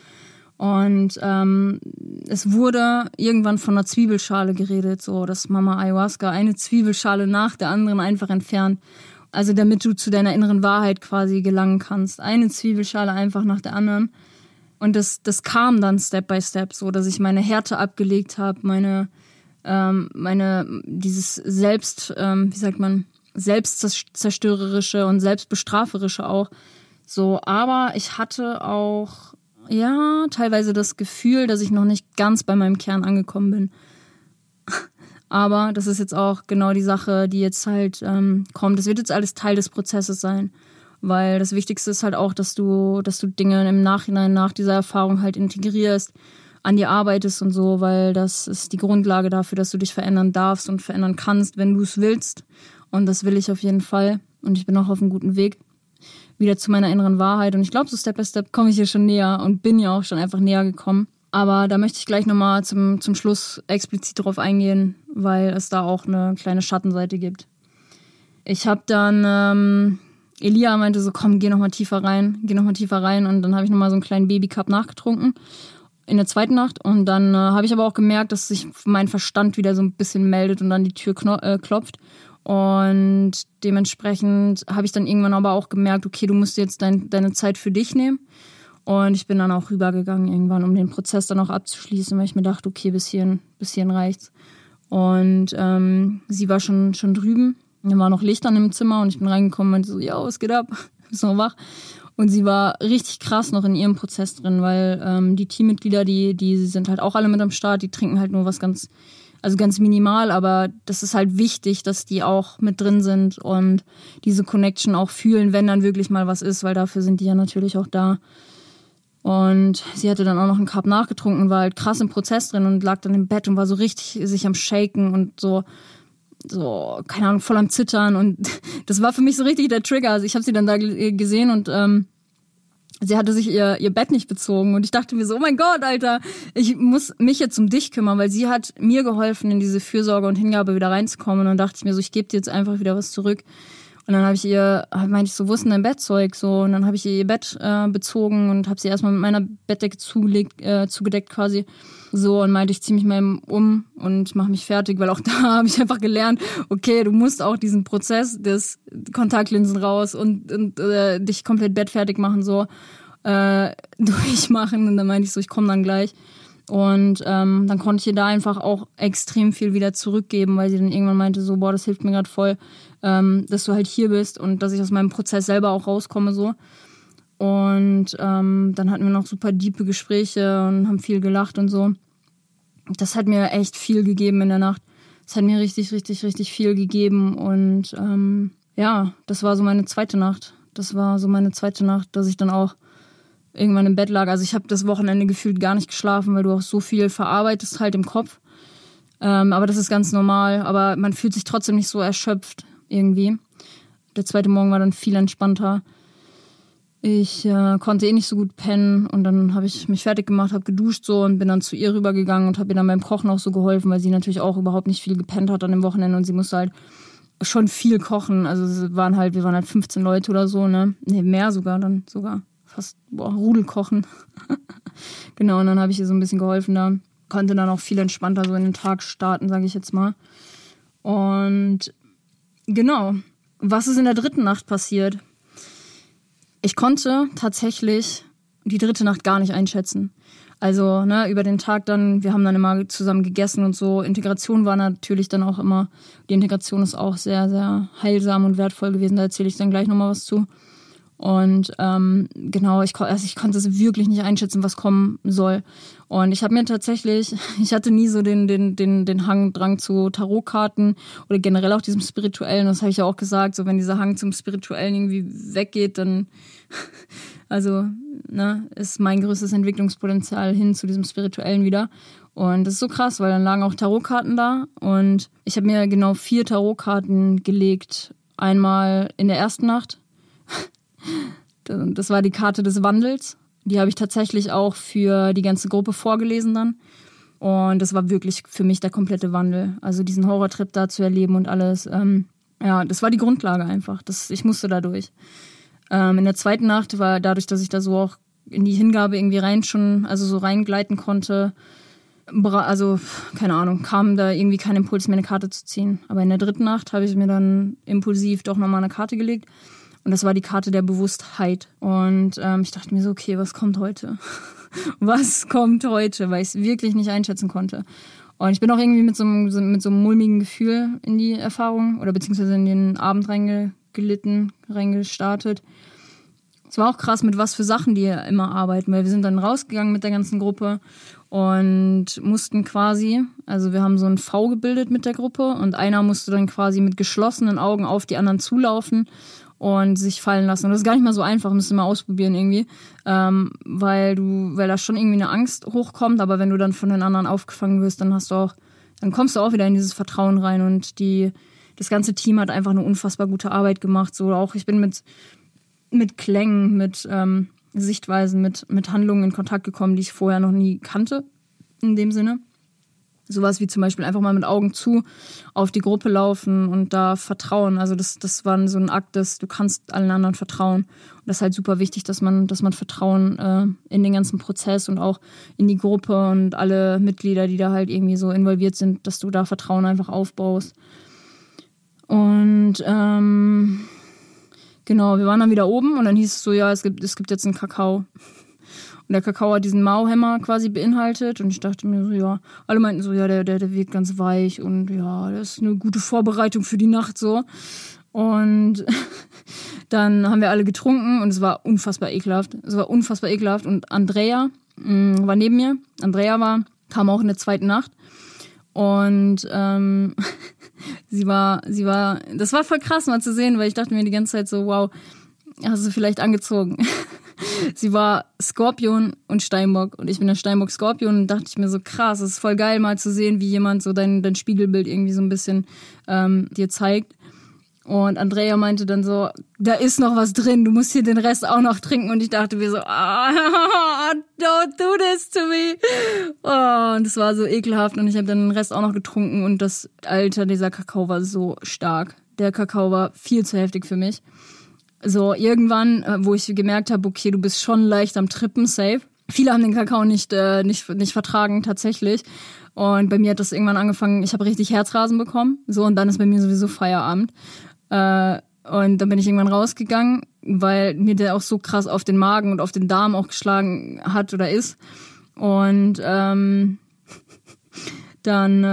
Und ähm, es wurde irgendwann von einer Zwiebelschale geredet, so dass Mama Ayahuasca eine Zwiebelschale nach der anderen einfach entfernt. Also damit du zu deiner inneren Wahrheit quasi gelangen kannst. Eine Zwiebelschale einfach nach der anderen. Und das, das kam dann Step by Step, so dass ich meine Härte abgelegt habe, meine, ähm, meine, dieses Selbst, ähm, wie sagt man, selbstzerstörerische und selbstbestraferische auch. So, aber ich hatte auch ja, teilweise das Gefühl, dass ich noch nicht ganz bei meinem Kern angekommen bin. Aber das ist jetzt auch genau die Sache, die jetzt halt ähm, kommt. Das wird jetzt alles Teil des Prozesses sein. Weil das Wichtigste ist halt auch, dass du, dass du Dinge im Nachhinein nach dieser Erfahrung halt integrierst, an dir arbeitest und so, weil das ist die Grundlage dafür, dass du dich verändern darfst und verändern kannst, wenn du es willst. Und das will ich auf jeden Fall. Und ich bin auch auf einem guten Weg. wieder zu meiner inneren Wahrheit. Und ich glaube, so Step by Step komme ich hier schon näher und bin ja auch schon einfach näher gekommen. Aber da möchte ich gleich nochmal zum, zum Schluss explizit drauf eingehen, weil es da auch eine kleine Schattenseite gibt. Ich habe dann, ähm, Elia meinte so, komm, geh nochmal tiefer rein, geh nochmal tiefer rein. Und dann habe ich nochmal so einen kleinen Babycup nachgetrunken in der zweiten Nacht. Und dann äh, habe ich aber auch gemerkt, dass sich mein Verstand wieder so ein bisschen meldet und dann die Tür äh, klopft. Und dementsprechend habe ich dann irgendwann aber auch gemerkt, okay, du musst jetzt dein, deine Zeit für dich nehmen. Und ich bin dann auch rübergegangen irgendwann, um den Prozess dann auch abzuschließen, weil ich mir dachte, okay, bis hierhin, bis hierhin reicht's. Und ähm, sie war schon, schon drüben. Da war noch Licht an im Zimmer und ich bin reingekommen und so, ja, was geht ab? Bist noch wach? Und sie war richtig krass noch in ihrem Prozess drin, weil ähm, die Teammitglieder, die, die sind halt auch alle mit am Start, die trinken halt nur was ganz, also ganz minimal, aber das ist halt wichtig, dass die auch mit drin sind und diese Connection auch fühlen, wenn dann wirklich mal was ist, weil dafür sind die ja natürlich auch da. Und sie hatte dann auch noch einen Cup nachgetrunken, war halt krass im Prozess drin und lag dann im Bett und war so richtig sich am Shaken und so, so, keine Ahnung, voll am Zittern. Und das war für mich so richtig der Trigger. Also ich habe sie dann da gesehen und ähm, sie hatte sich ihr, ihr Bett nicht bezogen. Und ich dachte mir so, oh mein Gott, Alter, ich muss mich jetzt um dich kümmern, weil sie hat mir geholfen, in diese Fürsorge und Hingabe wieder reinzukommen. Und dann dachte ich mir so, ich gebe dir jetzt einfach wieder was zurück. Und dann habe ich ihr, meinte ich so, wo ist denn dein Bettzeug? So, und dann habe ich ihr Bett äh, bezogen und habe sie erstmal mit meiner Bettdecke zugelegt, äh, zugedeckt quasi. So, und meinte, ich ziehe mich mal um und mache mich fertig, weil auch da habe ich einfach gelernt, okay, du musst auch diesen Prozess des Kontaktlinsen raus und, und äh, dich komplett bettfertig machen, so äh, durchmachen. Und dann meinte ich so, ich komme dann gleich. Und ähm, dann konnte ich ihr da einfach auch extrem viel wieder zurückgeben, weil sie dann irgendwann meinte, so, boah, das hilft mir gerade voll, ähm, dass du halt hier bist und dass ich aus meinem Prozess selber auch rauskomme so. Und ähm, dann hatten wir noch super diepe Gespräche und haben viel gelacht und so. Das hat mir echt viel gegeben in der Nacht. Das hat mir richtig, richtig, richtig viel gegeben. Und ähm, ja, das war so meine zweite Nacht. Das war so meine zweite Nacht, dass ich dann auch irgendwann im Bett lag. Also ich habe das Wochenende gefühlt gar nicht geschlafen, weil du auch so viel verarbeitest halt im Kopf. Ähm, aber das ist ganz normal. Aber man fühlt sich trotzdem nicht so erschöpft irgendwie. Der zweite Morgen war dann viel entspannter. Ich äh, konnte eh nicht so gut pennen und dann habe ich mich fertig gemacht, habe geduscht so und bin dann zu ihr rübergegangen und habe ihr dann beim Kochen auch so geholfen, weil sie natürlich auch überhaupt nicht viel gepennt hat an dem Wochenende und sie musste halt schon viel kochen. Also es waren halt, wir waren halt 15 Leute oder so, ne? Ne, mehr sogar dann sogar. Fast boah, Rudel kochen. genau, und dann habe ich ihr so ein bisschen geholfen da. Konnte dann auch viel entspannter so in den Tag starten, sage ich jetzt mal. Und Genau. Was ist in der dritten Nacht passiert? Ich konnte tatsächlich die dritte Nacht gar nicht einschätzen. Also, ne, über den Tag dann, wir haben dann immer zusammen gegessen und so. Integration war natürlich dann auch immer, die Integration ist auch sehr, sehr heilsam und wertvoll gewesen. Da erzähle ich dann gleich nochmal was zu. Und ähm, genau, ich, also ich konnte es wirklich nicht einschätzen, was kommen soll. Und ich habe mir tatsächlich, ich hatte nie so den, den, den, den Hang, Drang zu Tarotkarten oder generell auch diesem Spirituellen. Das habe ich ja auch gesagt, so wenn dieser Hang zum Spirituellen irgendwie weggeht, dann, also, ne, ist mein größtes Entwicklungspotenzial hin zu diesem Spirituellen wieder. Und das ist so krass, weil dann lagen auch Tarotkarten da und ich habe mir genau vier Tarotkarten gelegt. Einmal in der ersten Nacht, das war die Karte des Wandels. Die habe ich tatsächlich auch für die ganze Gruppe vorgelesen dann. Und das war wirklich für mich der komplette Wandel. Also diesen Horrortrip da zu erleben und alles. Ähm, ja, das war die Grundlage einfach. Das, ich musste da durch. Ähm, in der zweiten Nacht war dadurch, dass ich da so auch in die Hingabe irgendwie rein schon, also so reingleiten konnte, also keine Ahnung, kam da irgendwie kein Impuls, mir eine Karte zu ziehen. Aber in der dritten Nacht habe ich mir dann impulsiv doch nochmal eine Karte gelegt und das war die Karte der Bewusstheit. Und ähm, ich dachte mir so, okay, was kommt heute? was kommt heute? Weil ich es wirklich nicht einschätzen konnte. Und ich bin auch irgendwie mit so, einem, mit so einem mulmigen Gefühl in die Erfahrung oder beziehungsweise in den Abend reingelitten, reingestartet. Es war auch krass, mit was für Sachen die immer arbeiten, weil wir sind dann rausgegangen mit der ganzen Gruppe und mussten quasi, also wir haben so ein V gebildet mit der Gruppe und einer musste dann quasi mit geschlossenen Augen auf die anderen zulaufen und sich fallen lassen. Und das ist gar nicht mal so einfach, müsst ihr mal ausprobieren irgendwie, ähm, weil du, weil da schon irgendwie eine Angst hochkommt, aber wenn du dann von den anderen aufgefangen wirst, dann hast du auch, dann kommst du auch wieder in dieses Vertrauen rein und die, das ganze Team hat einfach eine unfassbar gute Arbeit gemacht. So auch ich bin mit mit Klängen, mit ähm, Sichtweisen, mit, mit Handlungen in Kontakt gekommen, die ich vorher noch nie kannte, in dem Sinne. Sowas wie zum Beispiel einfach mal mit Augen zu auf die Gruppe laufen und da vertrauen. Also das, das war so ein Akt, dass du kannst allen anderen vertrauen. Und das ist halt super wichtig, dass man, dass man Vertrauen äh, in den ganzen Prozess und auch in die Gruppe und alle Mitglieder, die da halt irgendwie so involviert sind, dass du da Vertrauen einfach aufbaust. Und ähm, genau, wir waren dann wieder oben und dann hieß es so, ja, es gibt, es gibt jetzt einen Kakao. Der Kakao hat diesen Mauhämmer quasi beinhaltet. Und ich dachte mir so, ja, alle meinten so, ja, der, der, der wirkt ganz weich und ja, das ist eine gute Vorbereitung für die Nacht so. Und dann haben wir alle getrunken und es war unfassbar ekelhaft. Es war unfassbar ekelhaft. Und Andrea mh, mm, war neben mir. Andrea war, kam auch in der zweiten Nacht. Und ähm, sie war, sie war, das war voll krass mal zu sehen, weil ich dachte mir die ganze Zeit so, wow, hast du vielleicht angezogen. sie war Skorpion und Steinbock und ich bin der Steinbock Skorpion und dachte ich mir so krass, es ist voll geil mal zu sehen, wie jemand so dein, dein Spiegelbild irgendwie so ein bisschen ähm, dir zeigt. Und Andrea meinte dann so, da ist noch was drin, du musst hier den Rest auch noch trinken. Und ich dachte mir so, ah, don't do this to me. Oh, und es war so ekelhaft und ich habe dann den Rest auch noch getrunken und das Alter dieser Kakao war so stark. Der Kakao war viel zu heftig für mich. So, irgendwann, äh, wo ich gemerkt habe, okay, du bist schon leicht am Trippen, safe. Viele haben den Kakao nicht, äh, nicht, nicht vertragen, tatsächlich. Und bei mir hat das irgendwann angefangen, ich habe richtig Herzrasen bekommen. So, und dann ist bei mir sowieso Feierabend. Äh, und dann bin ich irgendwann rausgegangen, weil mir der auch so krass auf den Magen und auf den Darm auch geschlagen hat oder ist. Und ähm, dann äh,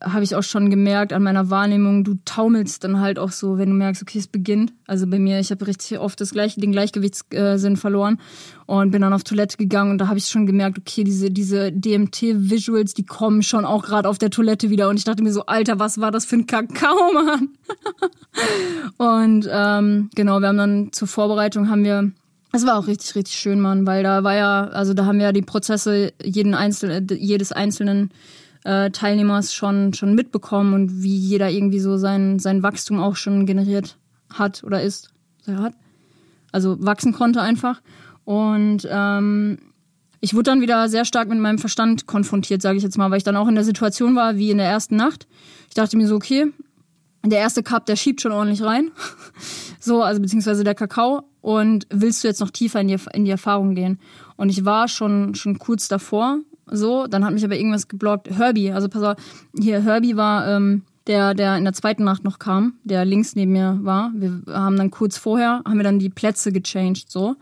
habe ich auch schon gemerkt an meiner Wahrnehmung, du taumelst dann halt auch so, wenn du merkst, okay, es beginnt. Also bei mir, ich habe richtig oft das gleiche, den Gleichgewichtssinn verloren und bin dann auf Toilette gegangen und da habe ich schon gemerkt, okay, diese diese DMT-Visuals, die kommen schon auch gerade auf der Toilette wieder und ich dachte mir so, Alter, was war das für ein Kakao, Mann? und ähm, genau, wir haben dann zur Vorbereitung haben wir es war auch richtig, richtig schön, Mann, weil da war ja, also da haben wir ja die Prozesse jeden einzelnen, jedes einzelnen äh, Teilnehmers schon, schon mitbekommen und wie jeder irgendwie so sein, sein Wachstum auch schon generiert hat oder ist. Hat. Also wachsen konnte einfach. Und ähm, ich wurde dann wieder sehr stark mit meinem Verstand konfrontiert, sage ich jetzt mal, weil ich dann auch in der Situation war wie in der ersten Nacht. Ich dachte mir so, okay, der erste Cup, der schiebt schon ordentlich rein. so, also beziehungsweise der Kakao. Und willst du jetzt noch tiefer in die, in die Erfahrung gehen? Und ich war schon, schon kurz davor so, dann hat mich aber irgendwas geblockt. Herbie, also pass auf, hier, Herbie war ähm, der, der in der zweiten Nacht noch kam, der links neben mir war. Wir haben dann kurz vorher, haben wir dann die Plätze gechanged, so.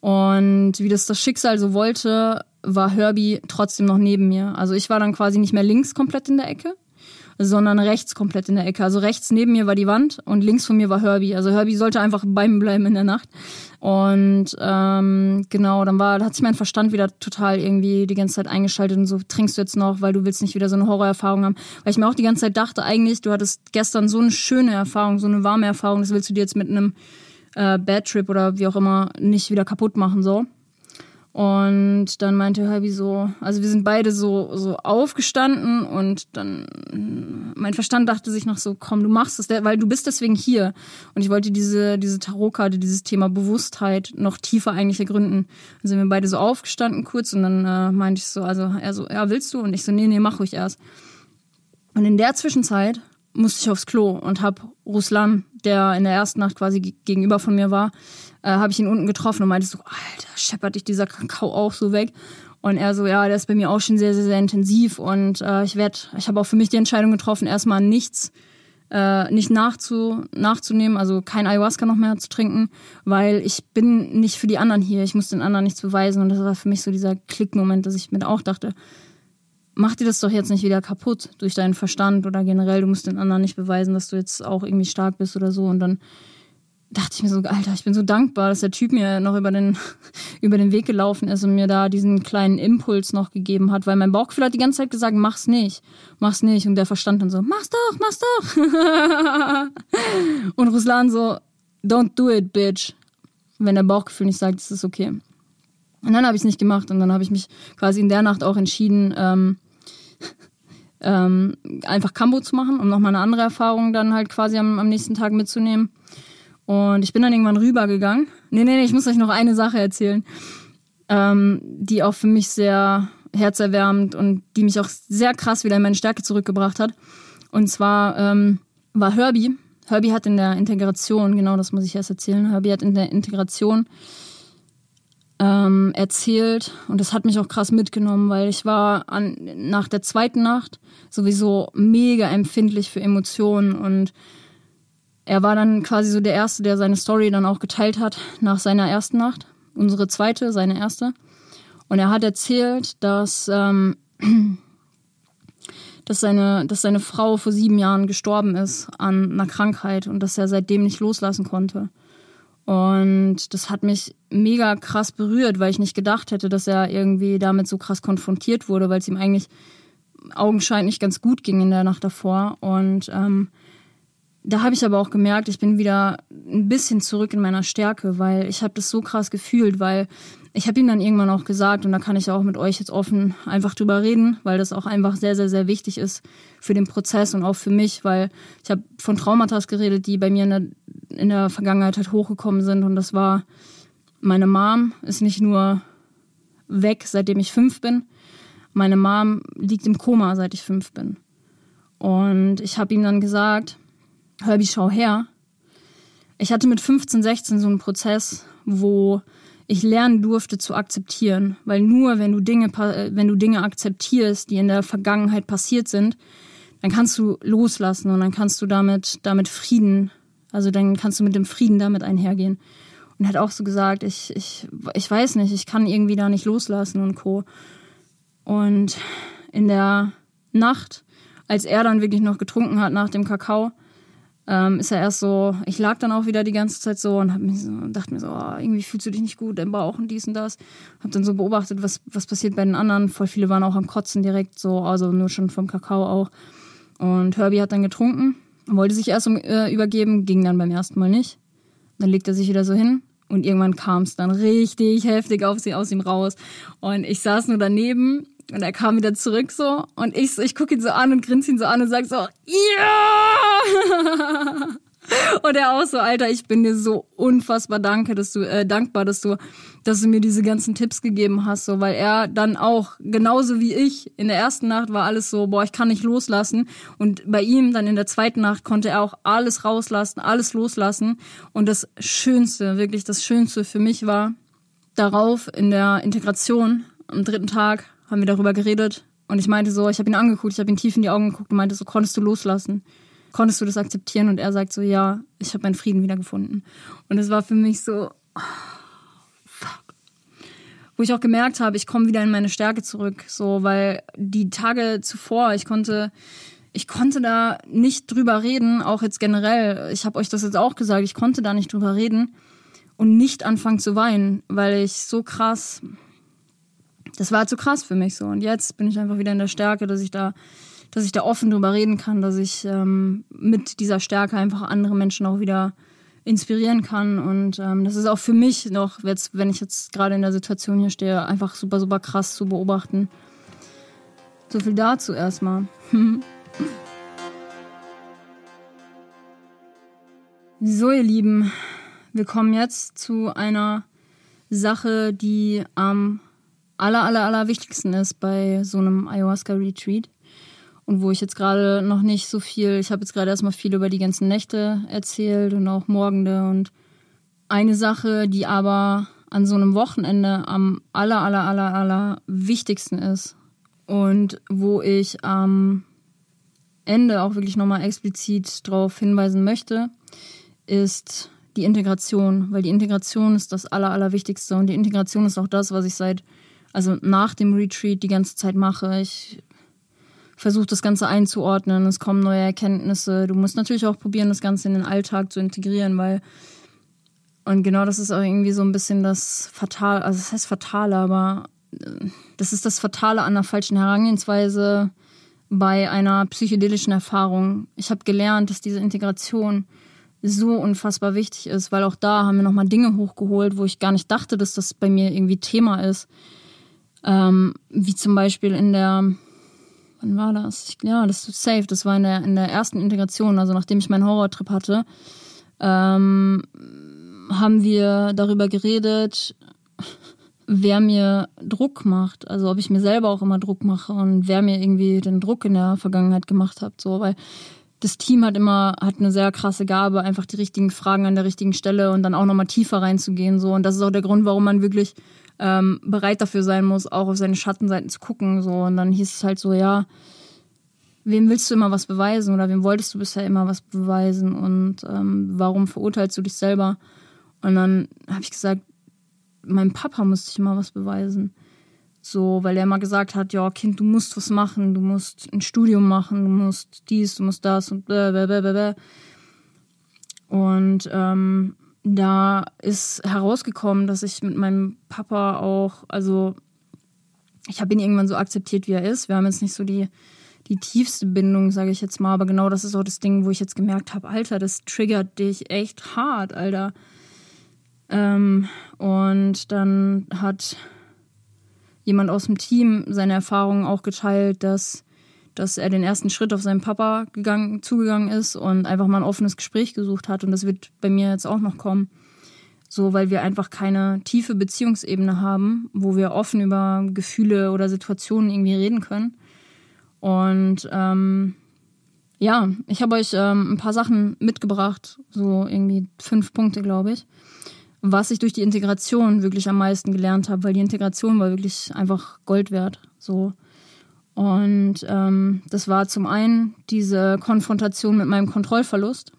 Und wie das das Schicksal so wollte, war Herbie trotzdem noch neben mir. Also ich war dann quasi nicht mehr links komplett in der Ecke, sondern rechts komplett in der Ecke. Also rechts neben mir war die Wand und links von mir war Herbie. Also Herbie sollte einfach bei mir bleiben in der Nacht. Und ähm, genau, dann war, hat sich mein Verstand wieder total irgendwie die ganze Zeit eingeschaltet und so, trinkst du jetzt noch, weil du willst nicht wieder so eine Horrorerfahrung haben. Weil ich mir auch die ganze Zeit dachte, eigentlich, du hattest gestern so eine schöne Erfahrung, so eine warme Erfahrung, das willst du dir jetzt mit einem äh, Bad Trip oder wie auch immer nicht wieder kaputt machen, so. Und dann meinte Herbie so, also wir sind beide so, so aufgestanden und dann, mein Verstand dachte sich noch so, komm, du machst es, weil du bist deswegen hier. Und ich wollte diese, diese Tarotkarte, dieses Thema Bewusstheit noch tiefer eigentlich ergründen. Dann sind wir beide so aufgestanden kurz und dann äh, meinte ich so, also er so, ja, willst du? Und ich so, nee, nee, mach ruhig erst. Und in der Zwischenzeit musste ich aufs Klo und hab Ruslan, der in der ersten Nacht quasi gegenüber von mir war, äh, habe ich ihn unten getroffen und meinte so, Alter, scheppert dich dieser Kakao auch so weg? Und er so, ja, der ist bei mir auch schon sehr, sehr, sehr intensiv und äh, ich werde, ich habe auch für mich die Entscheidung getroffen, erstmal nichts, äh, nicht nachzu, nachzunehmen, also kein Ayahuasca noch mehr zu trinken, weil ich bin nicht für die anderen hier, ich muss den anderen nichts beweisen und das war für mich so dieser Klickmoment, dass ich mir auch dachte, mach dir das doch jetzt nicht wieder kaputt durch deinen Verstand oder generell, du musst den anderen nicht beweisen, dass du jetzt auch irgendwie stark bist oder so und dann dachte ich mir so, Alter, ich bin so dankbar, dass der Typ mir noch über den, über den Weg gelaufen ist und mir da diesen kleinen Impuls noch gegeben hat, weil mein Bauchgefühl hat die ganze Zeit gesagt, mach's nicht, mach's nicht. Und der verstand dann so, mach's doch, mach's doch. und Ruslan so, don't do it, bitch. Wenn der Bauchgefühl nicht sagt, ist es okay. Und dann habe ich es nicht gemacht und dann habe ich mich quasi in der Nacht auch entschieden, ähm, ähm, einfach Kambo zu machen, um nochmal eine andere Erfahrung dann halt quasi am, am nächsten Tag mitzunehmen. Und ich bin dann irgendwann rübergegangen. Nee, nee, nee, ich muss euch noch eine Sache erzählen, ähm, die auch für mich sehr herzerwärmend und die mich auch sehr krass wieder in meine Stärke zurückgebracht hat. Und zwar ähm, war Herbie. Herbie hat in der Integration, genau das muss ich erst erzählen, Herbie hat in der Integration ähm, erzählt und das hat mich auch krass mitgenommen, weil ich war an, nach der zweiten Nacht sowieso mega empfindlich für Emotionen und er war dann quasi so der Erste, der seine Story dann auch geteilt hat nach seiner ersten Nacht. Unsere zweite, seine erste. Und er hat erzählt, dass, ähm, dass, seine, dass seine Frau vor sieben Jahren gestorben ist an einer Krankheit und dass er seitdem nicht loslassen konnte. Und das hat mich mega krass berührt, weil ich nicht gedacht hätte, dass er irgendwie damit so krass konfrontiert wurde, weil es ihm eigentlich augenscheinlich ganz gut ging in der Nacht davor. Und ähm, da habe ich aber auch gemerkt, ich bin wieder ein bisschen zurück in meiner Stärke, weil ich habe das so krass gefühlt, weil ich habe ihm dann irgendwann auch gesagt, und da kann ich auch mit euch jetzt offen einfach drüber reden, weil das auch einfach sehr, sehr, sehr wichtig ist für den Prozess und auch für mich, weil ich habe von Traumata geredet, die bei mir in der, in der Vergangenheit halt hochgekommen sind. Und das war, meine Mom ist nicht nur weg, seitdem ich fünf bin. Meine Mom liegt im Koma, seit ich fünf bin. Und ich habe ihm dann gesagt, Herbie, schau her. Ich hatte mit 15, 16 so einen Prozess, wo ich lernen durfte zu akzeptieren, weil nur wenn du Dinge, wenn du Dinge akzeptierst, die in der Vergangenheit passiert sind, dann kannst du loslassen und dann kannst du damit, damit Frieden, also dann kannst du mit dem Frieden damit einhergehen. Und hat auch so gesagt, ich, ich, ich weiß nicht, ich kann irgendwie da nicht loslassen und Co. Und in der Nacht, als er dann wirklich noch getrunken hat nach dem Kakao, ähm, ist er erst so, ich lag dann auch wieder die ganze Zeit so und hab mich so, dachte mir so, oh, irgendwie fühlst du dich nicht gut, dein Bauch und dies und das. Hab dann so beobachtet, was, was passiert bei den anderen. Voll viele waren auch am Kotzen direkt so, also nur schon vom Kakao auch. Und Herbie hat dann getrunken, wollte sich erst um, äh, übergeben, ging dann beim ersten Mal nicht. Dann legt er sich wieder so hin und irgendwann kam es dann richtig heftig auf sie, aus ihm raus. Und ich saß nur daneben und er kam wieder zurück so und ich, ich gucke ihn so an und grinse ihn so an und sag so, ja! Und er auch so, Alter, ich bin dir so unfassbar danke, dass du, äh, dankbar, dass du, dass du mir diese ganzen Tipps gegeben hast, so, weil er dann auch, genauso wie ich, in der ersten Nacht war alles so, boah, ich kann nicht loslassen. Und bei ihm dann in der zweiten Nacht konnte er auch alles rauslassen, alles loslassen. Und das Schönste, wirklich das Schönste für mich war, darauf in der Integration am dritten Tag haben wir darüber geredet und ich meinte so, ich habe ihn angeguckt, ich habe ihn tief in die Augen geguckt und meinte so, konntest du loslassen? Konntest du das akzeptieren? Und er sagt so, ja, ich habe meinen Frieden wiedergefunden. Und es war für mich so. Wo ich auch gemerkt habe, ich komme wieder in meine Stärke zurück, so, weil die Tage zuvor, ich konnte, ich konnte da nicht drüber reden, auch jetzt generell. Ich habe euch das jetzt auch gesagt, ich konnte da nicht drüber reden und nicht anfangen zu weinen, weil ich so krass das war zu krass für mich so. Und jetzt bin ich einfach wieder in der Stärke, dass ich da, dass ich da offen drüber reden kann, dass ich ähm, mit dieser Stärke einfach andere Menschen auch wieder inspirieren kann. Und ähm, das ist auch für mich noch, jetzt, wenn ich jetzt gerade in der Situation hier stehe, einfach super, super krass zu beobachten. So viel dazu erstmal. so, ihr Lieben, wir kommen jetzt zu einer Sache, die am aller, aller, aller wichtigsten ist bei so einem Ayahuasca-Retreat. Und wo ich jetzt gerade noch nicht so viel, ich habe jetzt gerade erstmal viel über die ganzen Nächte erzählt und auch Morgende. Und eine Sache, die aber an so einem Wochenende am aller, aller, aller, aller wichtigsten ist und wo ich am Ende auch wirklich nochmal explizit darauf hinweisen möchte, ist die Integration, weil die Integration ist das aller, allerwichtigste und die Integration ist auch das, was ich seit also nach dem Retreat die ganze Zeit mache. Ich versuche das Ganze einzuordnen, es kommen neue Erkenntnisse. Du musst natürlich auch probieren, das Ganze in den Alltag zu integrieren, weil und genau das ist auch irgendwie so ein bisschen das Fatale, also das heißt Fatale, aber äh, das ist das Fatale an der falschen Herangehensweise bei einer psychedelischen Erfahrung. Ich habe gelernt, dass diese Integration so unfassbar wichtig ist, weil auch da haben wir nochmal Dinge hochgeholt, wo ich gar nicht dachte, dass das bei mir irgendwie Thema ist. Ähm, wie zum Beispiel in der, wann war das? Ja, das ist safe. Das war in der, in der ersten Integration, also nachdem ich meinen Horrortrip hatte, ähm, haben wir darüber geredet, wer mir Druck macht. Also ob ich mir selber auch immer Druck mache und wer mir irgendwie den Druck in der Vergangenheit gemacht hat. So, weil das Team hat immer, hat eine sehr krasse Gabe, einfach die richtigen Fragen an der richtigen Stelle und dann auch nochmal tiefer reinzugehen. So. Und das ist auch der Grund, warum man wirklich ähm, bereit dafür sein muss, auch auf seine Schattenseiten zu gucken. So. Und dann hieß es halt so, ja, wem willst du immer was beweisen oder wem wolltest du bisher immer was beweisen und ähm, warum verurteilst du dich selber? Und dann habe ich gesagt, meinem Papa musste ich immer was beweisen. So, weil er immer gesagt hat, ja, Kind, du musst was machen, du musst ein Studium machen, du musst dies, du musst das und blablabla. Und ähm, da ist herausgekommen, dass ich mit meinem Papa auch, also ich habe ihn irgendwann so akzeptiert, wie er ist. Wir haben jetzt nicht so die, die tiefste Bindung, sage ich jetzt mal, aber genau das ist auch das Ding, wo ich jetzt gemerkt habe, Alter, das triggert dich echt hart, Alter. Ähm, und dann hat jemand aus dem Team seine Erfahrungen auch geteilt, dass, dass er den ersten Schritt auf seinen Papa gegangen, zugegangen ist und einfach mal ein offenes Gespräch gesucht hat. Und das wird bei mir jetzt auch noch kommen. So, weil wir einfach keine tiefe Beziehungsebene haben, wo wir offen über Gefühle oder Situationen irgendwie reden können. Und ähm, ja, ich habe euch ähm, ein paar Sachen mitgebracht, so irgendwie fünf Punkte, glaube ich was ich durch die Integration wirklich am meisten gelernt habe, weil die Integration war wirklich einfach Gold wert. So. Und ähm, das war zum einen diese Konfrontation mit meinem Kontrollverlust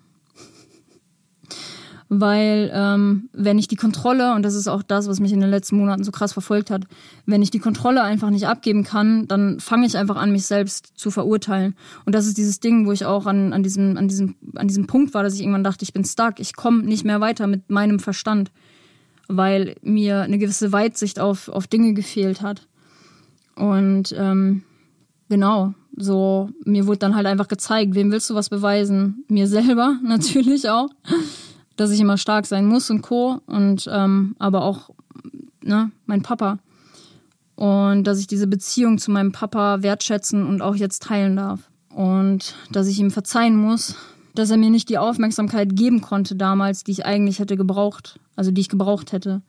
weil ähm, wenn ich die Kontrolle, und das ist auch das, was mich in den letzten Monaten so krass verfolgt hat, wenn ich die Kontrolle einfach nicht abgeben kann, dann fange ich einfach an, mich selbst zu verurteilen. Und das ist dieses Ding, wo ich auch an, an, diesem, an, diesem, an diesem Punkt war, dass ich irgendwann dachte, ich bin stuck, ich komme nicht mehr weiter mit meinem Verstand, weil mir eine gewisse Weitsicht auf, auf Dinge gefehlt hat. Und ähm, genau, so, mir wurde dann halt einfach gezeigt, wem willst du was beweisen? Mir selber natürlich auch dass ich immer stark sein muss und Co. Und ähm, aber auch ne, mein Papa. Und dass ich diese Beziehung zu meinem Papa wertschätzen und auch jetzt teilen darf. Und dass ich ihm verzeihen muss, dass er mir nicht die Aufmerksamkeit geben konnte damals, die ich eigentlich hätte gebraucht, also die ich gebraucht hätte.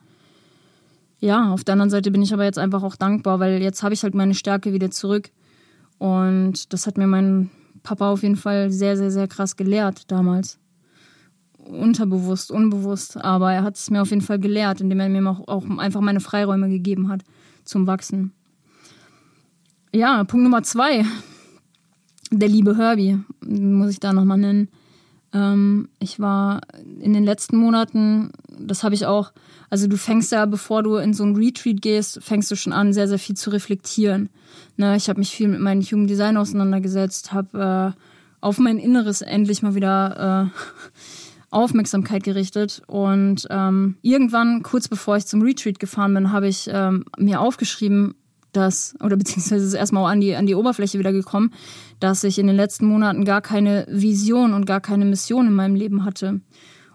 Ja, auf der anderen Seite bin ich aber jetzt einfach auch dankbar, weil jetzt habe ich halt meine Stärke wieder zurück. Und das hat mir mein Papa auf jeden Fall sehr, sehr, sehr krass gelehrt damals unterbewusst, unbewusst, aber er hat es mir auf jeden Fall gelehrt, indem er mir auch, auch einfach meine Freiräume gegeben hat zum Wachsen. Ja, Punkt Nummer zwei. Der liebe Herbie, muss ich da nochmal nennen. Ähm, ich war in den letzten Monaten, das habe ich auch, also du fängst ja, bevor du in so ein Retreat gehst, fängst du schon an, sehr, sehr viel zu reflektieren. Ne, ich habe mich viel mit meinem Human Design auseinandergesetzt, habe äh, auf mein Inneres endlich mal wieder äh, Aufmerksamkeit gerichtet. Und ähm, irgendwann, kurz bevor ich zum Retreat gefahren bin, habe ich ähm, mir aufgeschrieben, dass, oder beziehungsweise ist erstmal an die, an die Oberfläche wieder gekommen, dass ich in den letzten Monaten gar keine Vision und gar keine Mission in meinem Leben hatte.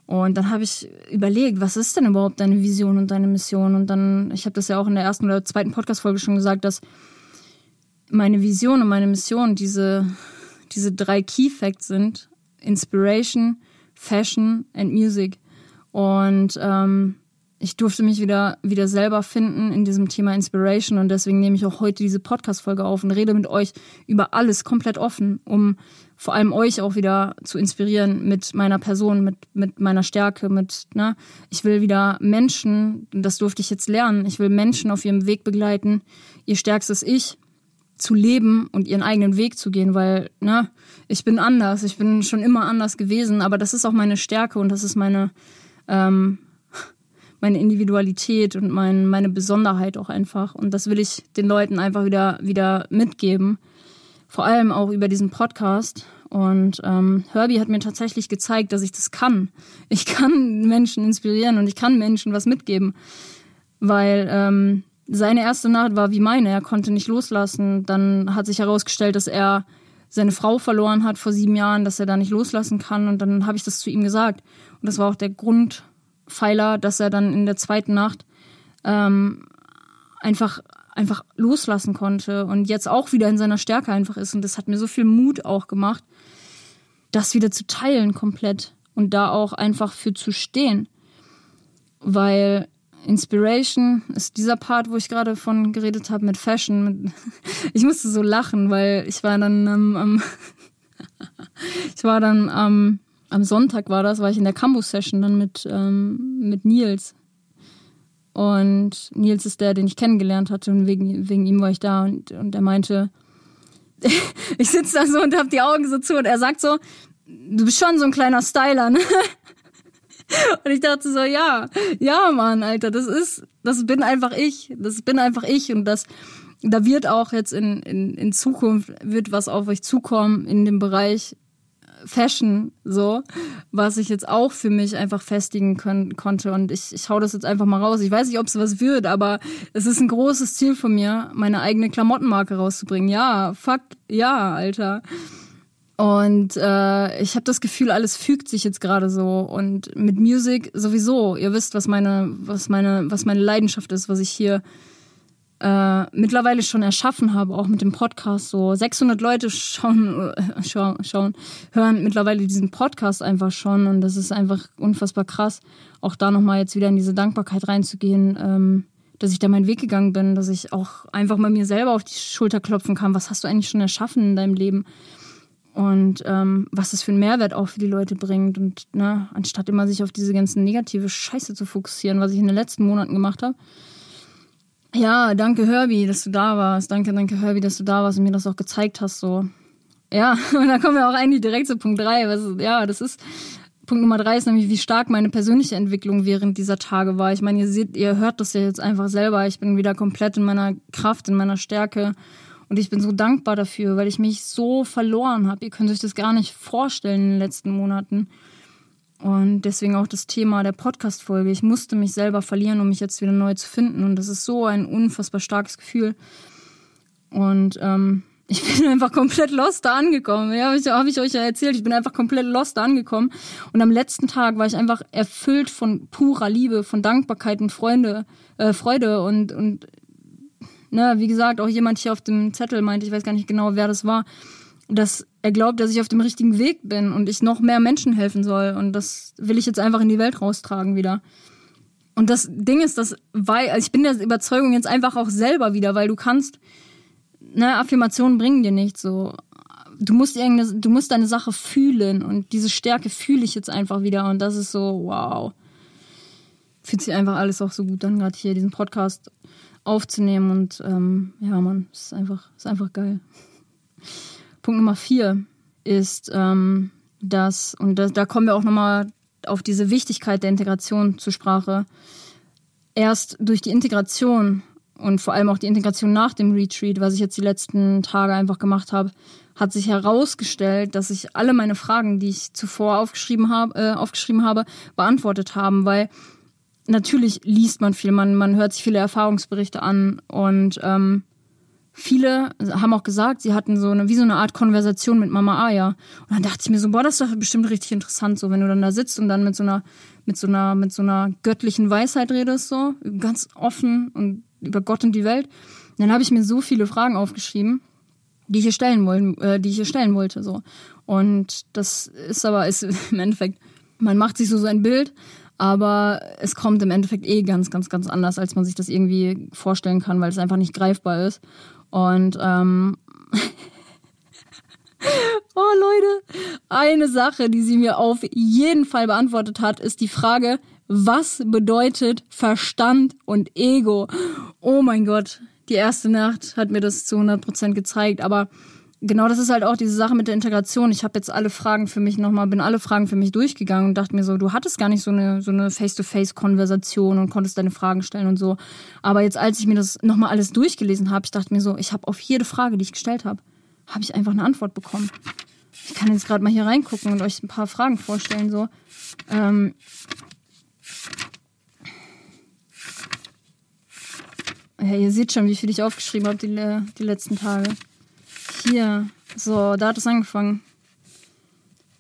Und dann habe ich überlegt, was ist denn überhaupt deine Vision und deine Mission? Und dann, ich habe das ja auch in der ersten oder zweiten Podcast-Folge schon gesagt, dass meine Vision und meine Mission diese, diese drei Key Facts sind. Inspiration, Fashion and Music. Und ähm, ich durfte mich wieder, wieder selber finden in diesem Thema Inspiration und deswegen nehme ich auch heute diese Podcast-Folge auf und rede mit euch über alles komplett offen, um vor allem euch auch wieder zu inspirieren mit meiner Person, mit, mit meiner Stärke, mit, ne, ich will wieder Menschen, das durfte ich jetzt lernen, ich will Menschen auf ihrem Weg begleiten, ihr stärkstes Ich zu leben und ihren eigenen Weg zu gehen, weil, ne, ich bin anders, ich bin schon immer anders gewesen, aber das ist auch meine Stärke und das ist meine, ähm, meine Individualität und mein, meine Besonderheit auch einfach. Und das will ich den Leuten einfach wieder, wieder mitgeben. Vor allem auch über diesen Podcast. Und ähm, Herbie hat mir tatsächlich gezeigt, dass ich das kann. Ich kann Menschen inspirieren und ich kann Menschen was mitgeben. Weil ähm, seine erste Nacht war wie meine. Er konnte nicht loslassen. Dann hat sich herausgestellt, dass er seine Frau verloren hat vor sieben Jahren, dass er da nicht loslassen kann. Und dann habe ich das zu ihm gesagt. Und das war auch der Grundpfeiler, dass er dann in der zweiten Nacht ähm, einfach einfach loslassen konnte und jetzt auch wieder in seiner Stärke einfach ist. Und das hat mir so viel Mut auch gemacht, das wieder zu teilen komplett. und da auch einfach für zu stehen. Weil Inspiration ist dieser Part, wo ich gerade von geredet habe mit Fashion. ich musste so lachen, weil ich war dann am, am ich war dann am, am Sonntag war das, war ich in der Campus-Session dann mit, ähm, mit Nils. Und Nils ist der, den ich kennengelernt hatte und wegen, wegen ihm war ich da und, und er meinte, ich sitze da so und hab die Augen so zu und er sagt so, du bist schon so ein kleiner Styler, ne? Und ich dachte so, ja, ja, Mann, Alter, das ist, das bin einfach ich. Das bin einfach ich und das, da wird auch jetzt in, in, in Zukunft wird was auf euch zukommen in dem Bereich Fashion, so, was ich jetzt auch für mich einfach festigen können, konnte. Und ich, ich hau das jetzt einfach mal raus. Ich weiß nicht, ob es was wird, aber es ist ein großes Ziel von mir, meine eigene Klamottenmarke rauszubringen. Ja, fuck, ja, Alter. Und äh, ich habe das Gefühl, alles fügt sich jetzt gerade so. Und mit Musik sowieso. Ihr wisst, was meine, was meine, was meine Leidenschaft ist, was ich hier äh, mittlerweile schon erschaffen habe, auch mit dem Podcast. So 600 Leute schauen, äh, schauen, schauen, hören mittlerweile diesen Podcast einfach schon. Und das ist einfach unfassbar krass. Auch da nochmal jetzt wieder in diese Dankbarkeit reinzugehen. Ähm, dass ich da meinen Weg gegangen bin, dass ich auch einfach mal mir selber auf die Schulter klopfen kann. Was hast du eigentlich schon erschaffen in deinem Leben? und ähm, was es für einen Mehrwert auch für die Leute bringt. Und ne, anstatt immer sich auf diese ganzen negative Scheiße zu fokussieren, was ich in den letzten Monaten gemacht habe. Ja, danke Herbie, dass du da warst. Danke, danke Herbie, dass du da warst und mir das auch gezeigt hast. So. Ja, und da kommen wir auch eigentlich direkt zu Punkt 3. Was, ja, das ist Punkt Nummer 3 ist nämlich, wie stark meine persönliche Entwicklung während dieser Tage war. Ich meine, ihr seht, ihr hört das ja jetzt einfach selber. Ich bin wieder komplett in meiner Kraft, in meiner Stärke und ich bin so dankbar dafür, weil ich mich so verloren habe. Ihr könnt euch das gar nicht vorstellen in den letzten Monaten. Und deswegen auch das Thema der Podcast-Folge. Ich musste mich selber verlieren, um mich jetzt wieder neu zu finden. Und das ist so ein unfassbar starkes Gefühl. Und ähm, ich bin einfach komplett lost da angekommen. Ja, habe ich, hab ich euch ja erzählt. Ich bin einfach komplett lost da angekommen. Und am letzten Tag war ich einfach erfüllt von purer Liebe, von Dankbarkeit und Freunde, äh, Freude und, und ne, wie gesagt, auch jemand hier auf dem Zettel meinte, ich weiß gar nicht genau, wer das war, dass er glaubt, dass ich auf dem richtigen Weg bin und ich noch mehr Menschen helfen soll. Und das will ich jetzt einfach in die Welt raustragen wieder. Und das Ding ist, dass, weil, also ich bin der Überzeugung jetzt einfach auch selber wieder, weil du kannst, ne, Affirmationen bringen dir nichts so. Du musst irgendeine, du musst deine Sache fühlen und diese Stärke fühle ich jetzt einfach wieder und das ist so, wow. Fühlt sich einfach alles auch so gut an, gerade hier diesen Podcast aufzunehmen. Und ähm, ja, man, ist einfach, ist einfach geil. Punkt Nummer vier ist, ähm, dass, und da, da kommen wir auch nochmal auf diese Wichtigkeit der Integration zur Sprache. Erst durch die Integration und vor allem auch die Integration nach dem Retreat, was ich jetzt die letzten Tage einfach gemacht habe, hat sich herausgestellt, dass ich alle meine Fragen, die ich zuvor aufgeschrieben habe, äh, aufgeschrieben habe, beantwortet haben, weil natürlich liest man viel, man, man hört sich viele Erfahrungsberichte an und ähm, viele haben auch gesagt, sie hatten so eine, wie so eine Art Konversation mit Mama Aya. Und dann dachte ich mir so, boah, das ist doch bestimmt richtig interessant, so wenn du dann da sitzt und dann mit so einer, mit so einer, mit so einer göttlichen Weisheit redest, so, ganz offen und über Gott und die Welt. Und dann habe ich mir so viele Fragen aufgeschrieben, die ich hier stellen wollen, äh, die ich hier stellen wollte, so. Und das ist aber, ist im Endeffekt, man macht sich so sein Bild, aber es kommt im Endeffekt eh ganz, ganz, ganz anders, als man sich das irgendwie vorstellen kann, weil es einfach nicht greifbar ist. Und ähm, oh Leute, eine Sache, die sie mir auf jeden Fall beantwortet hat, ist die Frage, was bedeutet Verstand und Ego? Oh mein Gott, die erste Nacht hat mir das zu 100% gezeigt, aber genau das ist halt auch diese Sache mit der Integration. Ich habe jetzt alle Fragen für mich nochmal, bin alle Fragen für mich durchgegangen und dachte mir so, du hattest gar nicht so eine so eine Face-to-Face-Konversation und konntest deine Fragen stellen und so. Aber jetzt, als ich mir das nochmal alles durchgelesen habe, ich dachte mir so, ich habe auf jede Frage, die ich gestellt habe, habe ich einfach eine Antwort bekommen. Ich kann jetzt gerade mal hier reingucken und euch ein paar Fragen vorstellen. So. Ähm ja, ihr seht schon, wie viel ich aufgeschrieben habe die, die letzten Tage. Hier, so, da hat es angefangen.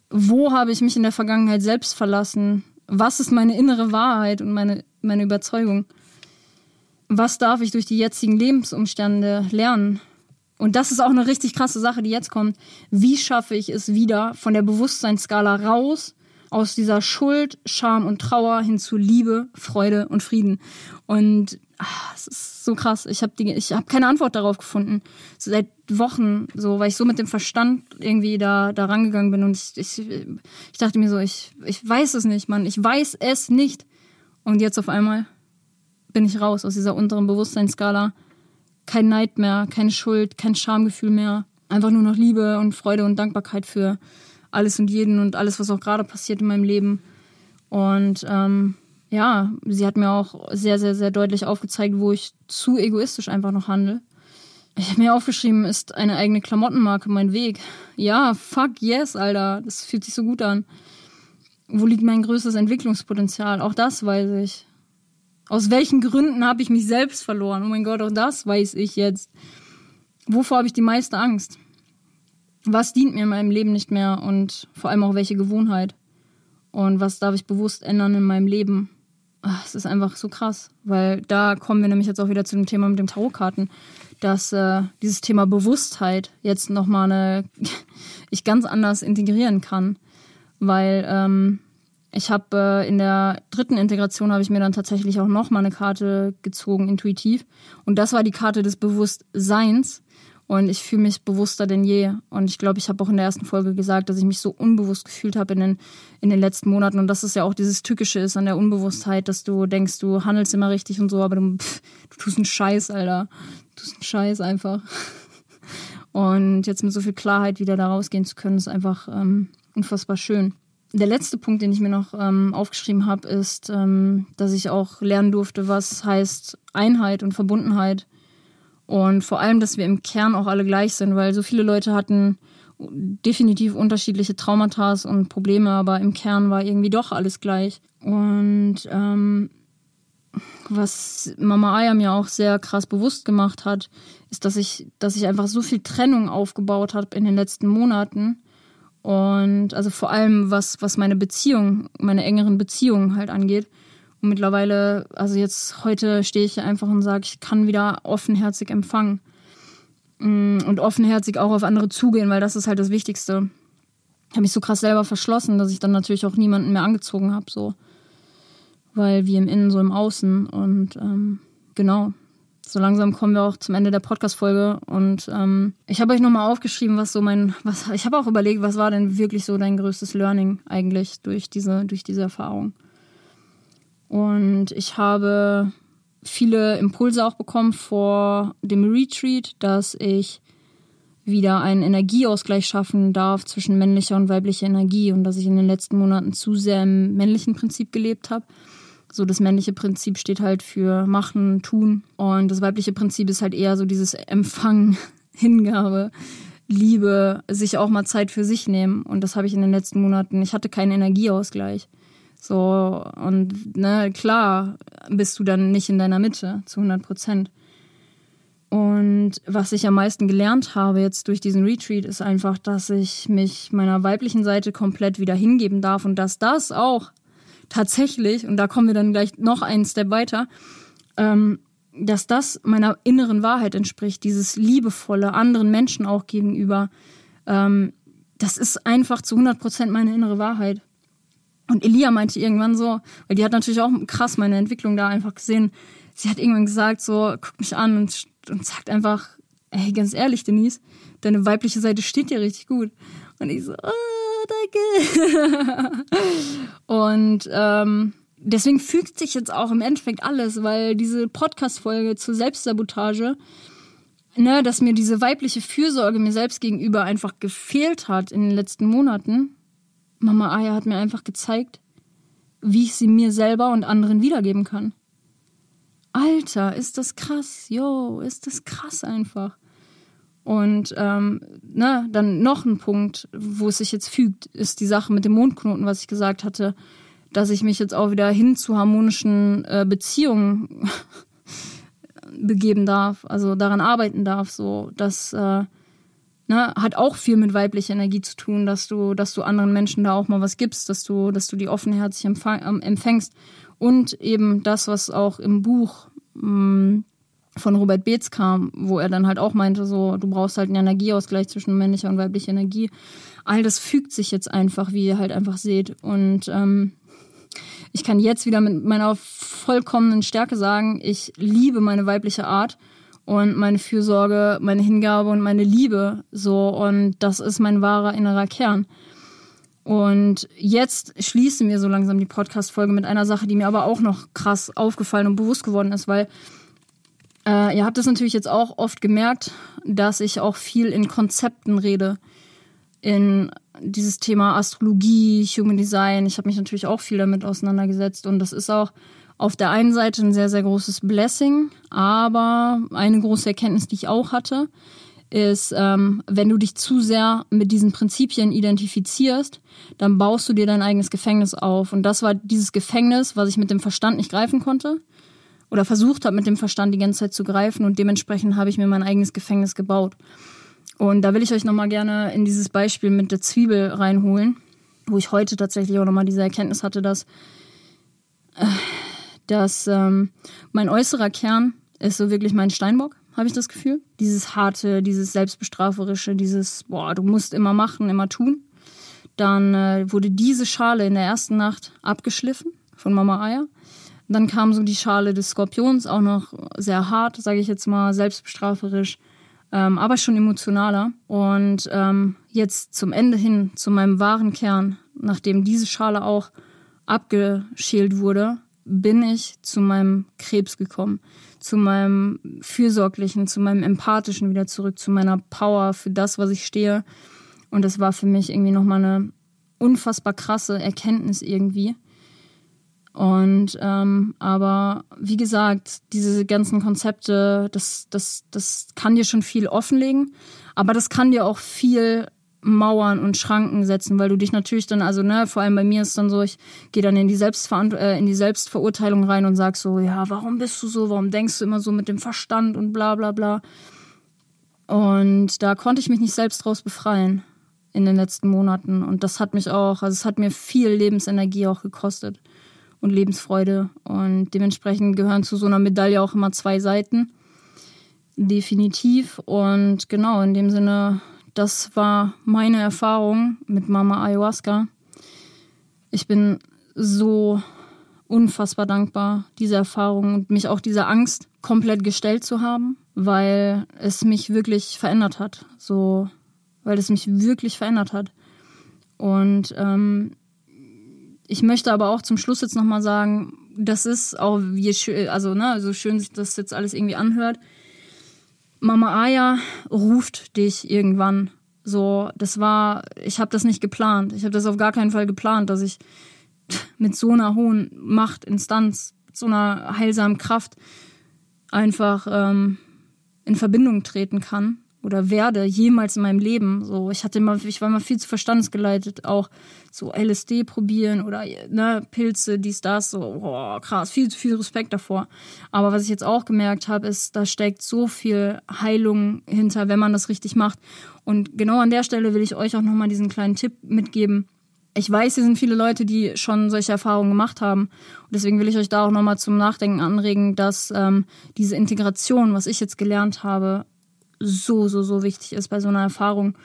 Wo habe ich mich in der Vergangenheit selbst verlassen? Was ist meine innere Wahrheit und meine, meine Überzeugung? Was darf ich durch die jetzigen Lebensumstände lernen? Und das ist auch eine richtig krasse Sache, die jetzt kommt. Wie schaffe ich es wieder von der Bewusstseinsskala raus aus dieser Schuld, Scham und Trauer hin zu Liebe, Freude und Frieden. Und ach, es ist so krass. Ich habe habe keine Antwort darauf gefunden. So seit Wochen, so, weil ich so mit dem Verstand irgendwie da da rangegangen bin und ich, ich, ich dachte mir so, ich ich weiß es nicht, Mann, ich weiß es nicht. Und jetzt auf einmal bin ich raus aus dieser unteren Bewusstseinsskala. Kein Neid mehr, keine Schuld, kein Schamgefühl mehr. Einfach nur noch Liebe und Freude und Dankbarkeit für alles und jeden und alles, was auch gerade passiert in meinem Leben. Und ähm, ja, sie hat mir auch sehr, sehr, sehr deutlich aufgezeigt, wo ich zu egoistisch einfach noch handle. Ich habe mir aufgeschrieben, ist eine eigene Klamottenmarke mein Weg? Ja, fuck yes, Alter. Das fühlt sich so gut an. Wo liegt mein größtes Entwicklungspotenzial? Auch das weiß ich. Aus welchen Gründen habe ich mich selbst verloren? Oh mein Gott, auch das weiß ich jetzt. Wovor habe ich die meiste Angst? Was dient mir in meinem Leben nicht mehr und vor allem auch welche Gewohnheit? Und was darf ich bewusst ändern in meinem Leben? Ach, es ist einfach so krass, weil da kommen wir nämlich jetzt auch wieder zu dem Thema mit den Tarotkarten, dass äh, dieses Thema Bewusstheit jetzt nochmal eine ich ganz anders integrieren kann, weil ähm, ich habe äh, in der dritten Integration habe ich mir dann tatsächlich auch noch mal eine Karte gezogen, intuitiv. Und das war die Karte des Bewusstseins. Und ich fühle mich bewusster denn je. Und ich glaube, ich habe auch in der ersten Folge gesagt, dass ich mich so unbewusst gefühlt habe in den, in den letzten Monaten. Und dass es ja auch dieses Tückische ist an der Unbewusstheit, dass du denkst, du handelst immer richtig und so, aber du, pff, du tust einen Scheiß, Alter. Du tust einen Scheiß einfach. Und jetzt mit so viel Klarheit wieder da rausgehen zu können, ist einfach ähm, unfassbar schön der letzte Punkt, den ich mir noch ähm, aufgeschrieben habe, ist, ähm, dass ich auch lernen durfte, was heißt Einheit und Verbundenheit. Und vor allem, dass wir im Kern auch alle gleich sind, weil so viele Leute hatten definitiv unterschiedliche Traumata und Probleme, aber im Kern war irgendwie doch alles gleich. Und ähm, was Mama Aya mir auch sehr krass bewusst gemacht hat, ist, dass ich, dass ich einfach so viel Trennung aufgebaut habe in den letzten Monaten und also vor allem, was, was meine Beziehung, meine engeren Beziehungen halt angeht. Und mittlerweile, also jetzt heute stehe ich einfach und sage, ich kann wieder offenherzig empfangen. Mm, und offenherzig auch auf andere zugehen, weil das ist halt das Wichtigste. Ich habe mich so krass selber verschlossen, dass ich dann natürlich auch niemanden mehr angezogen habe, so. Weil wie im Innen, so im Außen. Und ähm, genau, so langsam kommen wir auch zum Ende der Podcast-Folge. Und ähm, ich habe euch nochmal aufgeschrieben, was so mein, was, ich habe auch überlegt, was war denn wirklich so dein größtes Learning eigentlich durch diese, durch diese Erfahrung. Und ich habe viele Impulse auch bekommen vor dem Retreat, dass ich wieder einen Energieausgleich schaffen darf zwischen männlicher und weiblicher Energie und dass ich in den letzten Monaten zu sehr im männlichen Prinzip gelebt habe so das männliche Prinzip steht halt für machen, tun. Und das weibliche Prinzip ist halt eher so dieses Empfangen, Hingabe, Liebe, sich auch mal Zeit für sich nehmen. Und das habe ich in den letzten Monaten. Ich hatte keinen Energieausgleich. So, und ne, klar bist du dann nicht in deiner Mitte zu 100 Prozent. Und was ich am meisten gelernt habe jetzt durch diesen Retreat, ist einfach, dass ich mich meiner weiblichen Seite komplett wieder hingeben darf und dass das auch tatsächlich, und da kommen wir dann gleich noch einen Step weiter, ähm, dass das meiner inneren Wahrheit entspricht, dieses liebevolle anderen Menschen auch gegenüber. Ähm, das ist einfach zu 100 Prozent meine innere Wahrheit. Und Elia meinte irgendwann so, weil die hat natürlich auch krass meine Entwicklung da einfach gesehen. Sie hat irgendwann gesagt so, guckt mich an und, und sagt einfach, ey, ganz ehrlich, Denise, deine weibliche Seite steht dir richtig gut. Und ich so, oh, danke. und ähm, deswegen fügt sich jetzt auch im Endeffekt alles, weil diese Podcast-Folge zur Selbstsabotage, ne, dass mir diese weibliche Fürsorge mir selbst gegenüber einfach gefehlt hat in den letzten Monaten. Mama Aya hat mir einfach gezeigt, wie ich sie mir selber und anderen wiedergeben kann. Alter, ist das krass, yo, ist das krass einfach. Und ähm, na, dann noch ein Punkt, wo es sich jetzt fügt, ist die Sache mit dem Mondknoten, was ich gesagt hatte, dass ich mich jetzt auch wieder hin zu harmonischen äh, Beziehungen begeben darf, also daran arbeiten darf. So, das äh, ne, hat auch viel mit weiblicher Energie zu tun, dass du, dass du anderen Menschen da auch mal was gibst, dass du, dass du die offenherzig ähm, empfängst und eben das, was auch im Buch mh, mm, von Robert Beetz kam, wo er dann halt auch meinte, so, du brauchst halt einen Energieausgleich zwischen männlicher und weiblicher Energie. All das fügt sich jetzt einfach, wie ihr halt einfach seht. Und ähm, ich kann jetzt wieder mit meiner vollkommenen Stärke sagen, ich liebe meine weibliche Art und meine Fürsorge, meine Hingabe und meine Liebe. So, und das ist mein wahrer innerer Kern. Und jetzt schließen wir so langsam die Podcast-Folge mit einer Sache, die mir aber auch noch krass aufgefallen und bewusst geworden ist, weil äh, ihr habt es natürlich jetzt auch oft gemerkt, dass ich auch viel in Konzepten rede. In dieses Thema Astrologie, Human Design. Ich habe mich natürlich auch viel damit auseinandergesetzt und das ist auch auf der einen Seite ein sehr, sehr großes Blessing, aber eine große Erkenntnis, die ich auch hatte, ist, ähm, wenn du dich zu sehr mit diesen Prinzipien identifizierst, dann baust du dir dein eigenes Gefängnis auf. Und das war dieses Gefängnis, was ich mit dem Verstand nicht greifen konnte oder versucht habe, mit dem Verstand die ganze Zeit zu greifen und dementsprechend habe ich mir mein eigenes Gefängnis gebaut. Und da will ich euch nochmal gerne in dieses Beispiel mit der Zwiebel reinholen, wo ich heute tatsächlich auch nochmal diese Erkenntnis hatte, dass, äh, dass ähm, mein äußerer Kern ist so wirklich mein Steinbock, habe ich das Gefühl. Dieses harte, dieses selbstbestraferische, dieses, boah, du musst immer machen, immer tun. Dann äh, wurde diese Schale in der ersten Nacht abgeschliffen von Mama Eier. Dann kam so die Schale des Skorpions, auch noch sehr hart, sage ich jetzt mal, selbstbestraferisch, ähm, aber schon emotionaler. Und ähm, jetzt zum Ende hin, zu meinem wahren Kern, nachdem diese Schale auch abgeschält wurde, bin ich zu meinem Krebs gekommen, zu meinem fürsorglichen, zu meinem empathischen wieder zurück, zu meiner Power für das, was ich stehe. Und das war für mich irgendwie nochmal eine unfassbar krasse Erkenntnis irgendwie. Und ähm, aber wie gesagt, diese ganzen Konzepte, das, das, das kann dir schon viel offenlegen, aber das kann dir auch viel Mauern und Schranken setzen, weil du dich natürlich dann, also ne, vor allem bei mir ist dann so, ich gehe dann in die, Selbstverant äh, in die Selbstverurteilung rein und sag so, ja, warum bist du so, warum denkst du immer so mit dem Verstand und bla bla bla. Und da konnte ich mich nicht selbst draus befreien in den letzten Monaten. Und das hat mich auch, also es hat mir viel Lebensenergie auch gekostet und Lebensfreude. Und dementsprechend gehören zu so einer Medaille auch immer zwei Seiten. Definitiv. Und genau, in dem Sinne, das war meine Erfahrung mit Mama Ayahuasca. Ich bin so unfassbar dankbar, diese Erfahrung und mich auch dieser Angst komplett gestellt zu haben, weil es mich wirklich verändert hat. So, weil es mich wirklich verändert hat. Und ähm, ich möchte aber auch zum Schluss jetzt nochmal sagen, das ist auch, wie schön, also ne, so schön sich das jetzt alles irgendwie anhört. Mama Aya ruft dich irgendwann. So, das war, ich habe das nicht geplant. Ich habe das auf gar keinen Fall geplant, dass ich mit so einer hohen Macht, Instanz, so einer heilsamen Kraft einfach ähm, in Verbindung treten kann oder werde jemals in meinem Leben. So, ich hatte immer, ich war immer viel zu verstandesgeleitet, auch so LSD probieren oder ne, Pilze, dies, das, so, oh, krass, viel zu viel Respekt davor. Aber was ich jetzt auch gemerkt habe, ist, da steckt so viel Heilung hinter, wenn man das richtig macht. Und genau an der Stelle will ich euch auch nochmal diesen kleinen Tipp mitgeben. Ich weiß, hier sind viele Leute, die schon solche Erfahrungen gemacht haben. Und deswegen will ich euch da auch nochmal zum Nachdenken anregen, dass ähm, diese Integration, was ich jetzt gelernt habe, so, so, so wichtig ist bei so einer Erfahrung,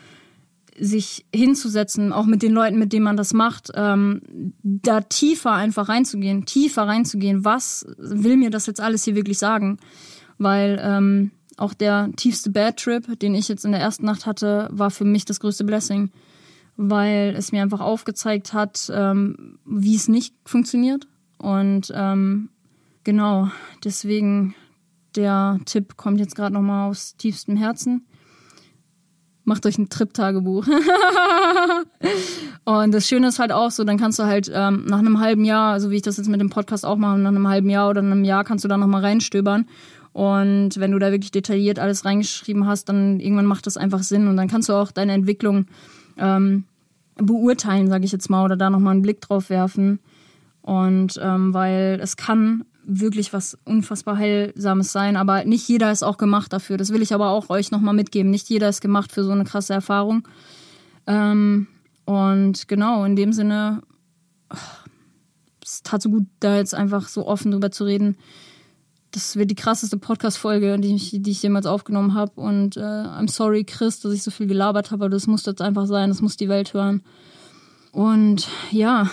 sich hinzusetzen, auch mit den Leuten, mit denen man das macht, ähm, da tiefer einfach reinzugehen, tiefer reinzugehen. Was will mir das jetzt alles hier wirklich sagen? Weil ähm, auch der tiefste Bad Trip, den ich jetzt in der ersten Nacht hatte, war für mich das größte Blessing, weil es mir einfach aufgezeigt hat, ähm, wie es nicht funktioniert. Und ähm, genau, deswegen der Tipp kommt jetzt gerade nochmal aus tiefstem Herzen. Macht euch ein Trip-Tagebuch. und das Schöne ist halt auch so, dann kannst du halt ähm, nach einem halben Jahr, so wie ich das jetzt mit dem Podcast auch mache, nach einem halben Jahr oder einem Jahr kannst du da nochmal reinstöbern. Und wenn du da wirklich detailliert alles reingeschrieben hast, dann irgendwann macht das einfach Sinn und dann kannst du auch deine Entwicklung ähm, beurteilen, sage ich jetzt mal, oder da nochmal einen Blick drauf werfen. Und ähm, weil es kann wirklich was unfassbar Heilsames sein, aber nicht jeder ist auch gemacht dafür. Das will ich aber auch euch nochmal mitgeben. Nicht jeder ist gemacht für so eine krasse Erfahrung. Ähm, und genau, in dem Sinne, es tat so gut, da jetzt einfach so offen drüber zu reden, das wird die krasseste Podcast-Folge, die ich, die ich jemals aufgenommen habe. Und äh, I'm sorry, Chris, dass ich so viel gelabert habe, aber das muss jetzt einfach sein, das muss die Welt hören. Und ja,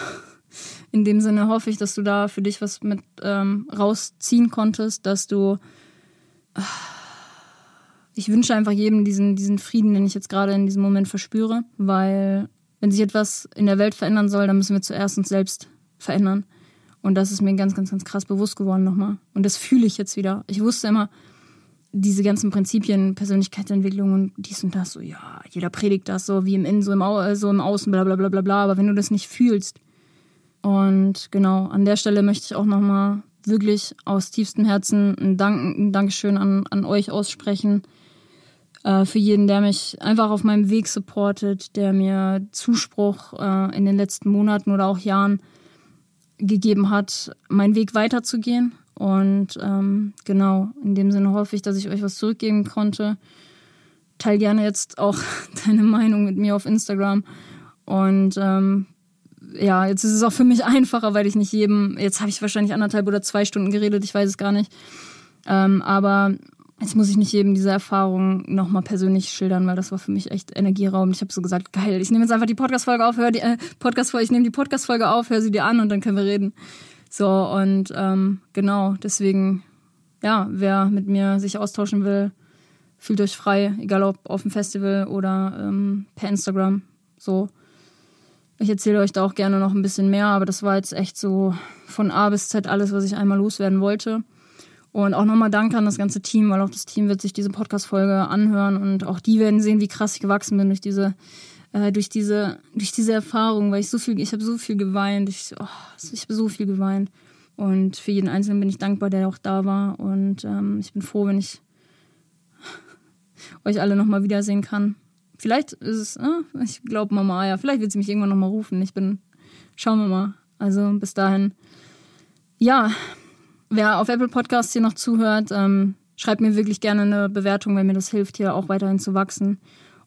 in dem Sinne hoffe ich, dass du da für dich was mit ähm, rausziehen konntest, dass du. Ich wünsche einfach jedem diesen, diesen Frieden, den ich jetzt gerade in diesem Moment verspüre, weil wenn sich etwas in der Welt verändern soll, dann müssen wir zuerst uns selbst verändern. Und das ist mir ganz, ganz, ganz krass bewusst geworden nochmal. Und das fühle ich jetzt wieder. Ich wusste immer, diese ganzen Prinzipien, Persönlichkeitsentwicklung und dies und das, so ja, jeder predigt das so wie im Innen, so im, Au so im Außen, bla bla bla bla bla. Aber wenn du das nicht fühlst, und genau, an der Stelle möchte ich auch nochmal wirklich aus tiefstem Herzen ein, Dank, ein Dankeschön an, an euch aussprechen. Äh, für jeden, der mich einfach auf meinem Weg supportet, der mir Zuspruch äh, in den letzten Monaten oder auch Jahren gegeben hat, meinen Weg weiterzugehen. Und ähm, genau, in dem Sinne hoffe ich, dass ich euch was zurückgeben konnte. Teil gerne jetzt auch deine Meinung mit mir auf Instagram. Und ähm, ja, jetzt ist es auch für mich einfacher, weil ich nicht jedem, jetzt habe ich wahrscheinlich anderthalb oder zwei Stunden geredet, ich weiß es gar nicht. Ähm, aber Jetzt muss ich nicht jedem diese Erfahrung nochmal persönlich schildern, weil das war für mich echt Energieraum. Ich habe so gesagt, geil, ich nehme jetzt einfach die Podcast-Folge auf, hör die äh, Podcast ich nehme die Podcast-Folge auf, hör sie dir an und dann können wir reden. So, und ähm, genau, deswegen, ja, wer mit mir sich austauschen will, fühlt euch frei, egal ob auf dem Festival oder ähm, per Instagram. So. Ich erzähle euch da auch gerne noch ein bisschen mehr, aber das war jetzt echt so von A bis Z alles, was ich einmal loswerden wollte. Und auch nochmal Danke an das ganze Team, weil auch das Team wird sich diese Podcast-Folge anhören und auch die werden sehen, wie krass ich gewachsen bin durch diese, äh, durch diese, durch diese Erfahrung, weil ich so viel, ich habe so viel geweint, ich, oh, ich habe so viel geweint. Und für jeden Einzelnen bin ich dankbar, der auch da war. Und ähm, ich bin froh, wenn ich euch alle nochmal wiedersehen kann. Vielleicht ist es, äh, ich glaube Mama, ja, vielleicht wird sie mich irgendwann nochmal rufen. Ich bin, schauen wir mal. Also bis dahin. Ja, Wer auf Apple Podcasts hier noch zuhört, ähm, schreibt mir wirklich gerne eine Bewertung, wenn mir das hilft, hier auch weiterhin zu wachsen.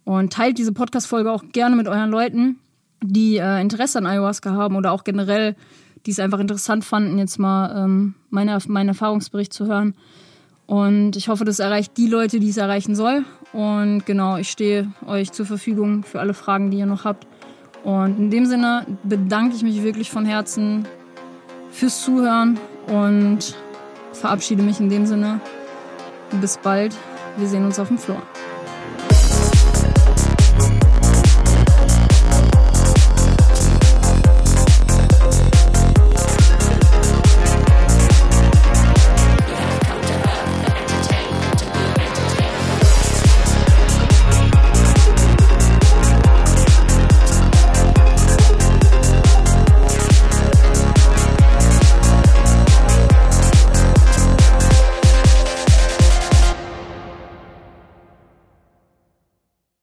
Und teilt diese Podcast-Folge auch gerne mit euren Leuten, die äh, Interesse an Ayahuasca haben oder auch generell, die es einfach interessant fanden, jetzt mal ähm, meine, meinen Erfahrungsbericht zu hören. Und ich hoffe, das erreicht die Leute, die es erreichen soll. Und genau, ich stehe euch zur Verfügung für alle Fragen, die ihr noch habt. Und in dem Sinne bedanke ich mich wirklich von Herzen fürs Zuhören und verabschiede mich in dem Sinne. Bis bald. Wir sehen uns auf dem Floor.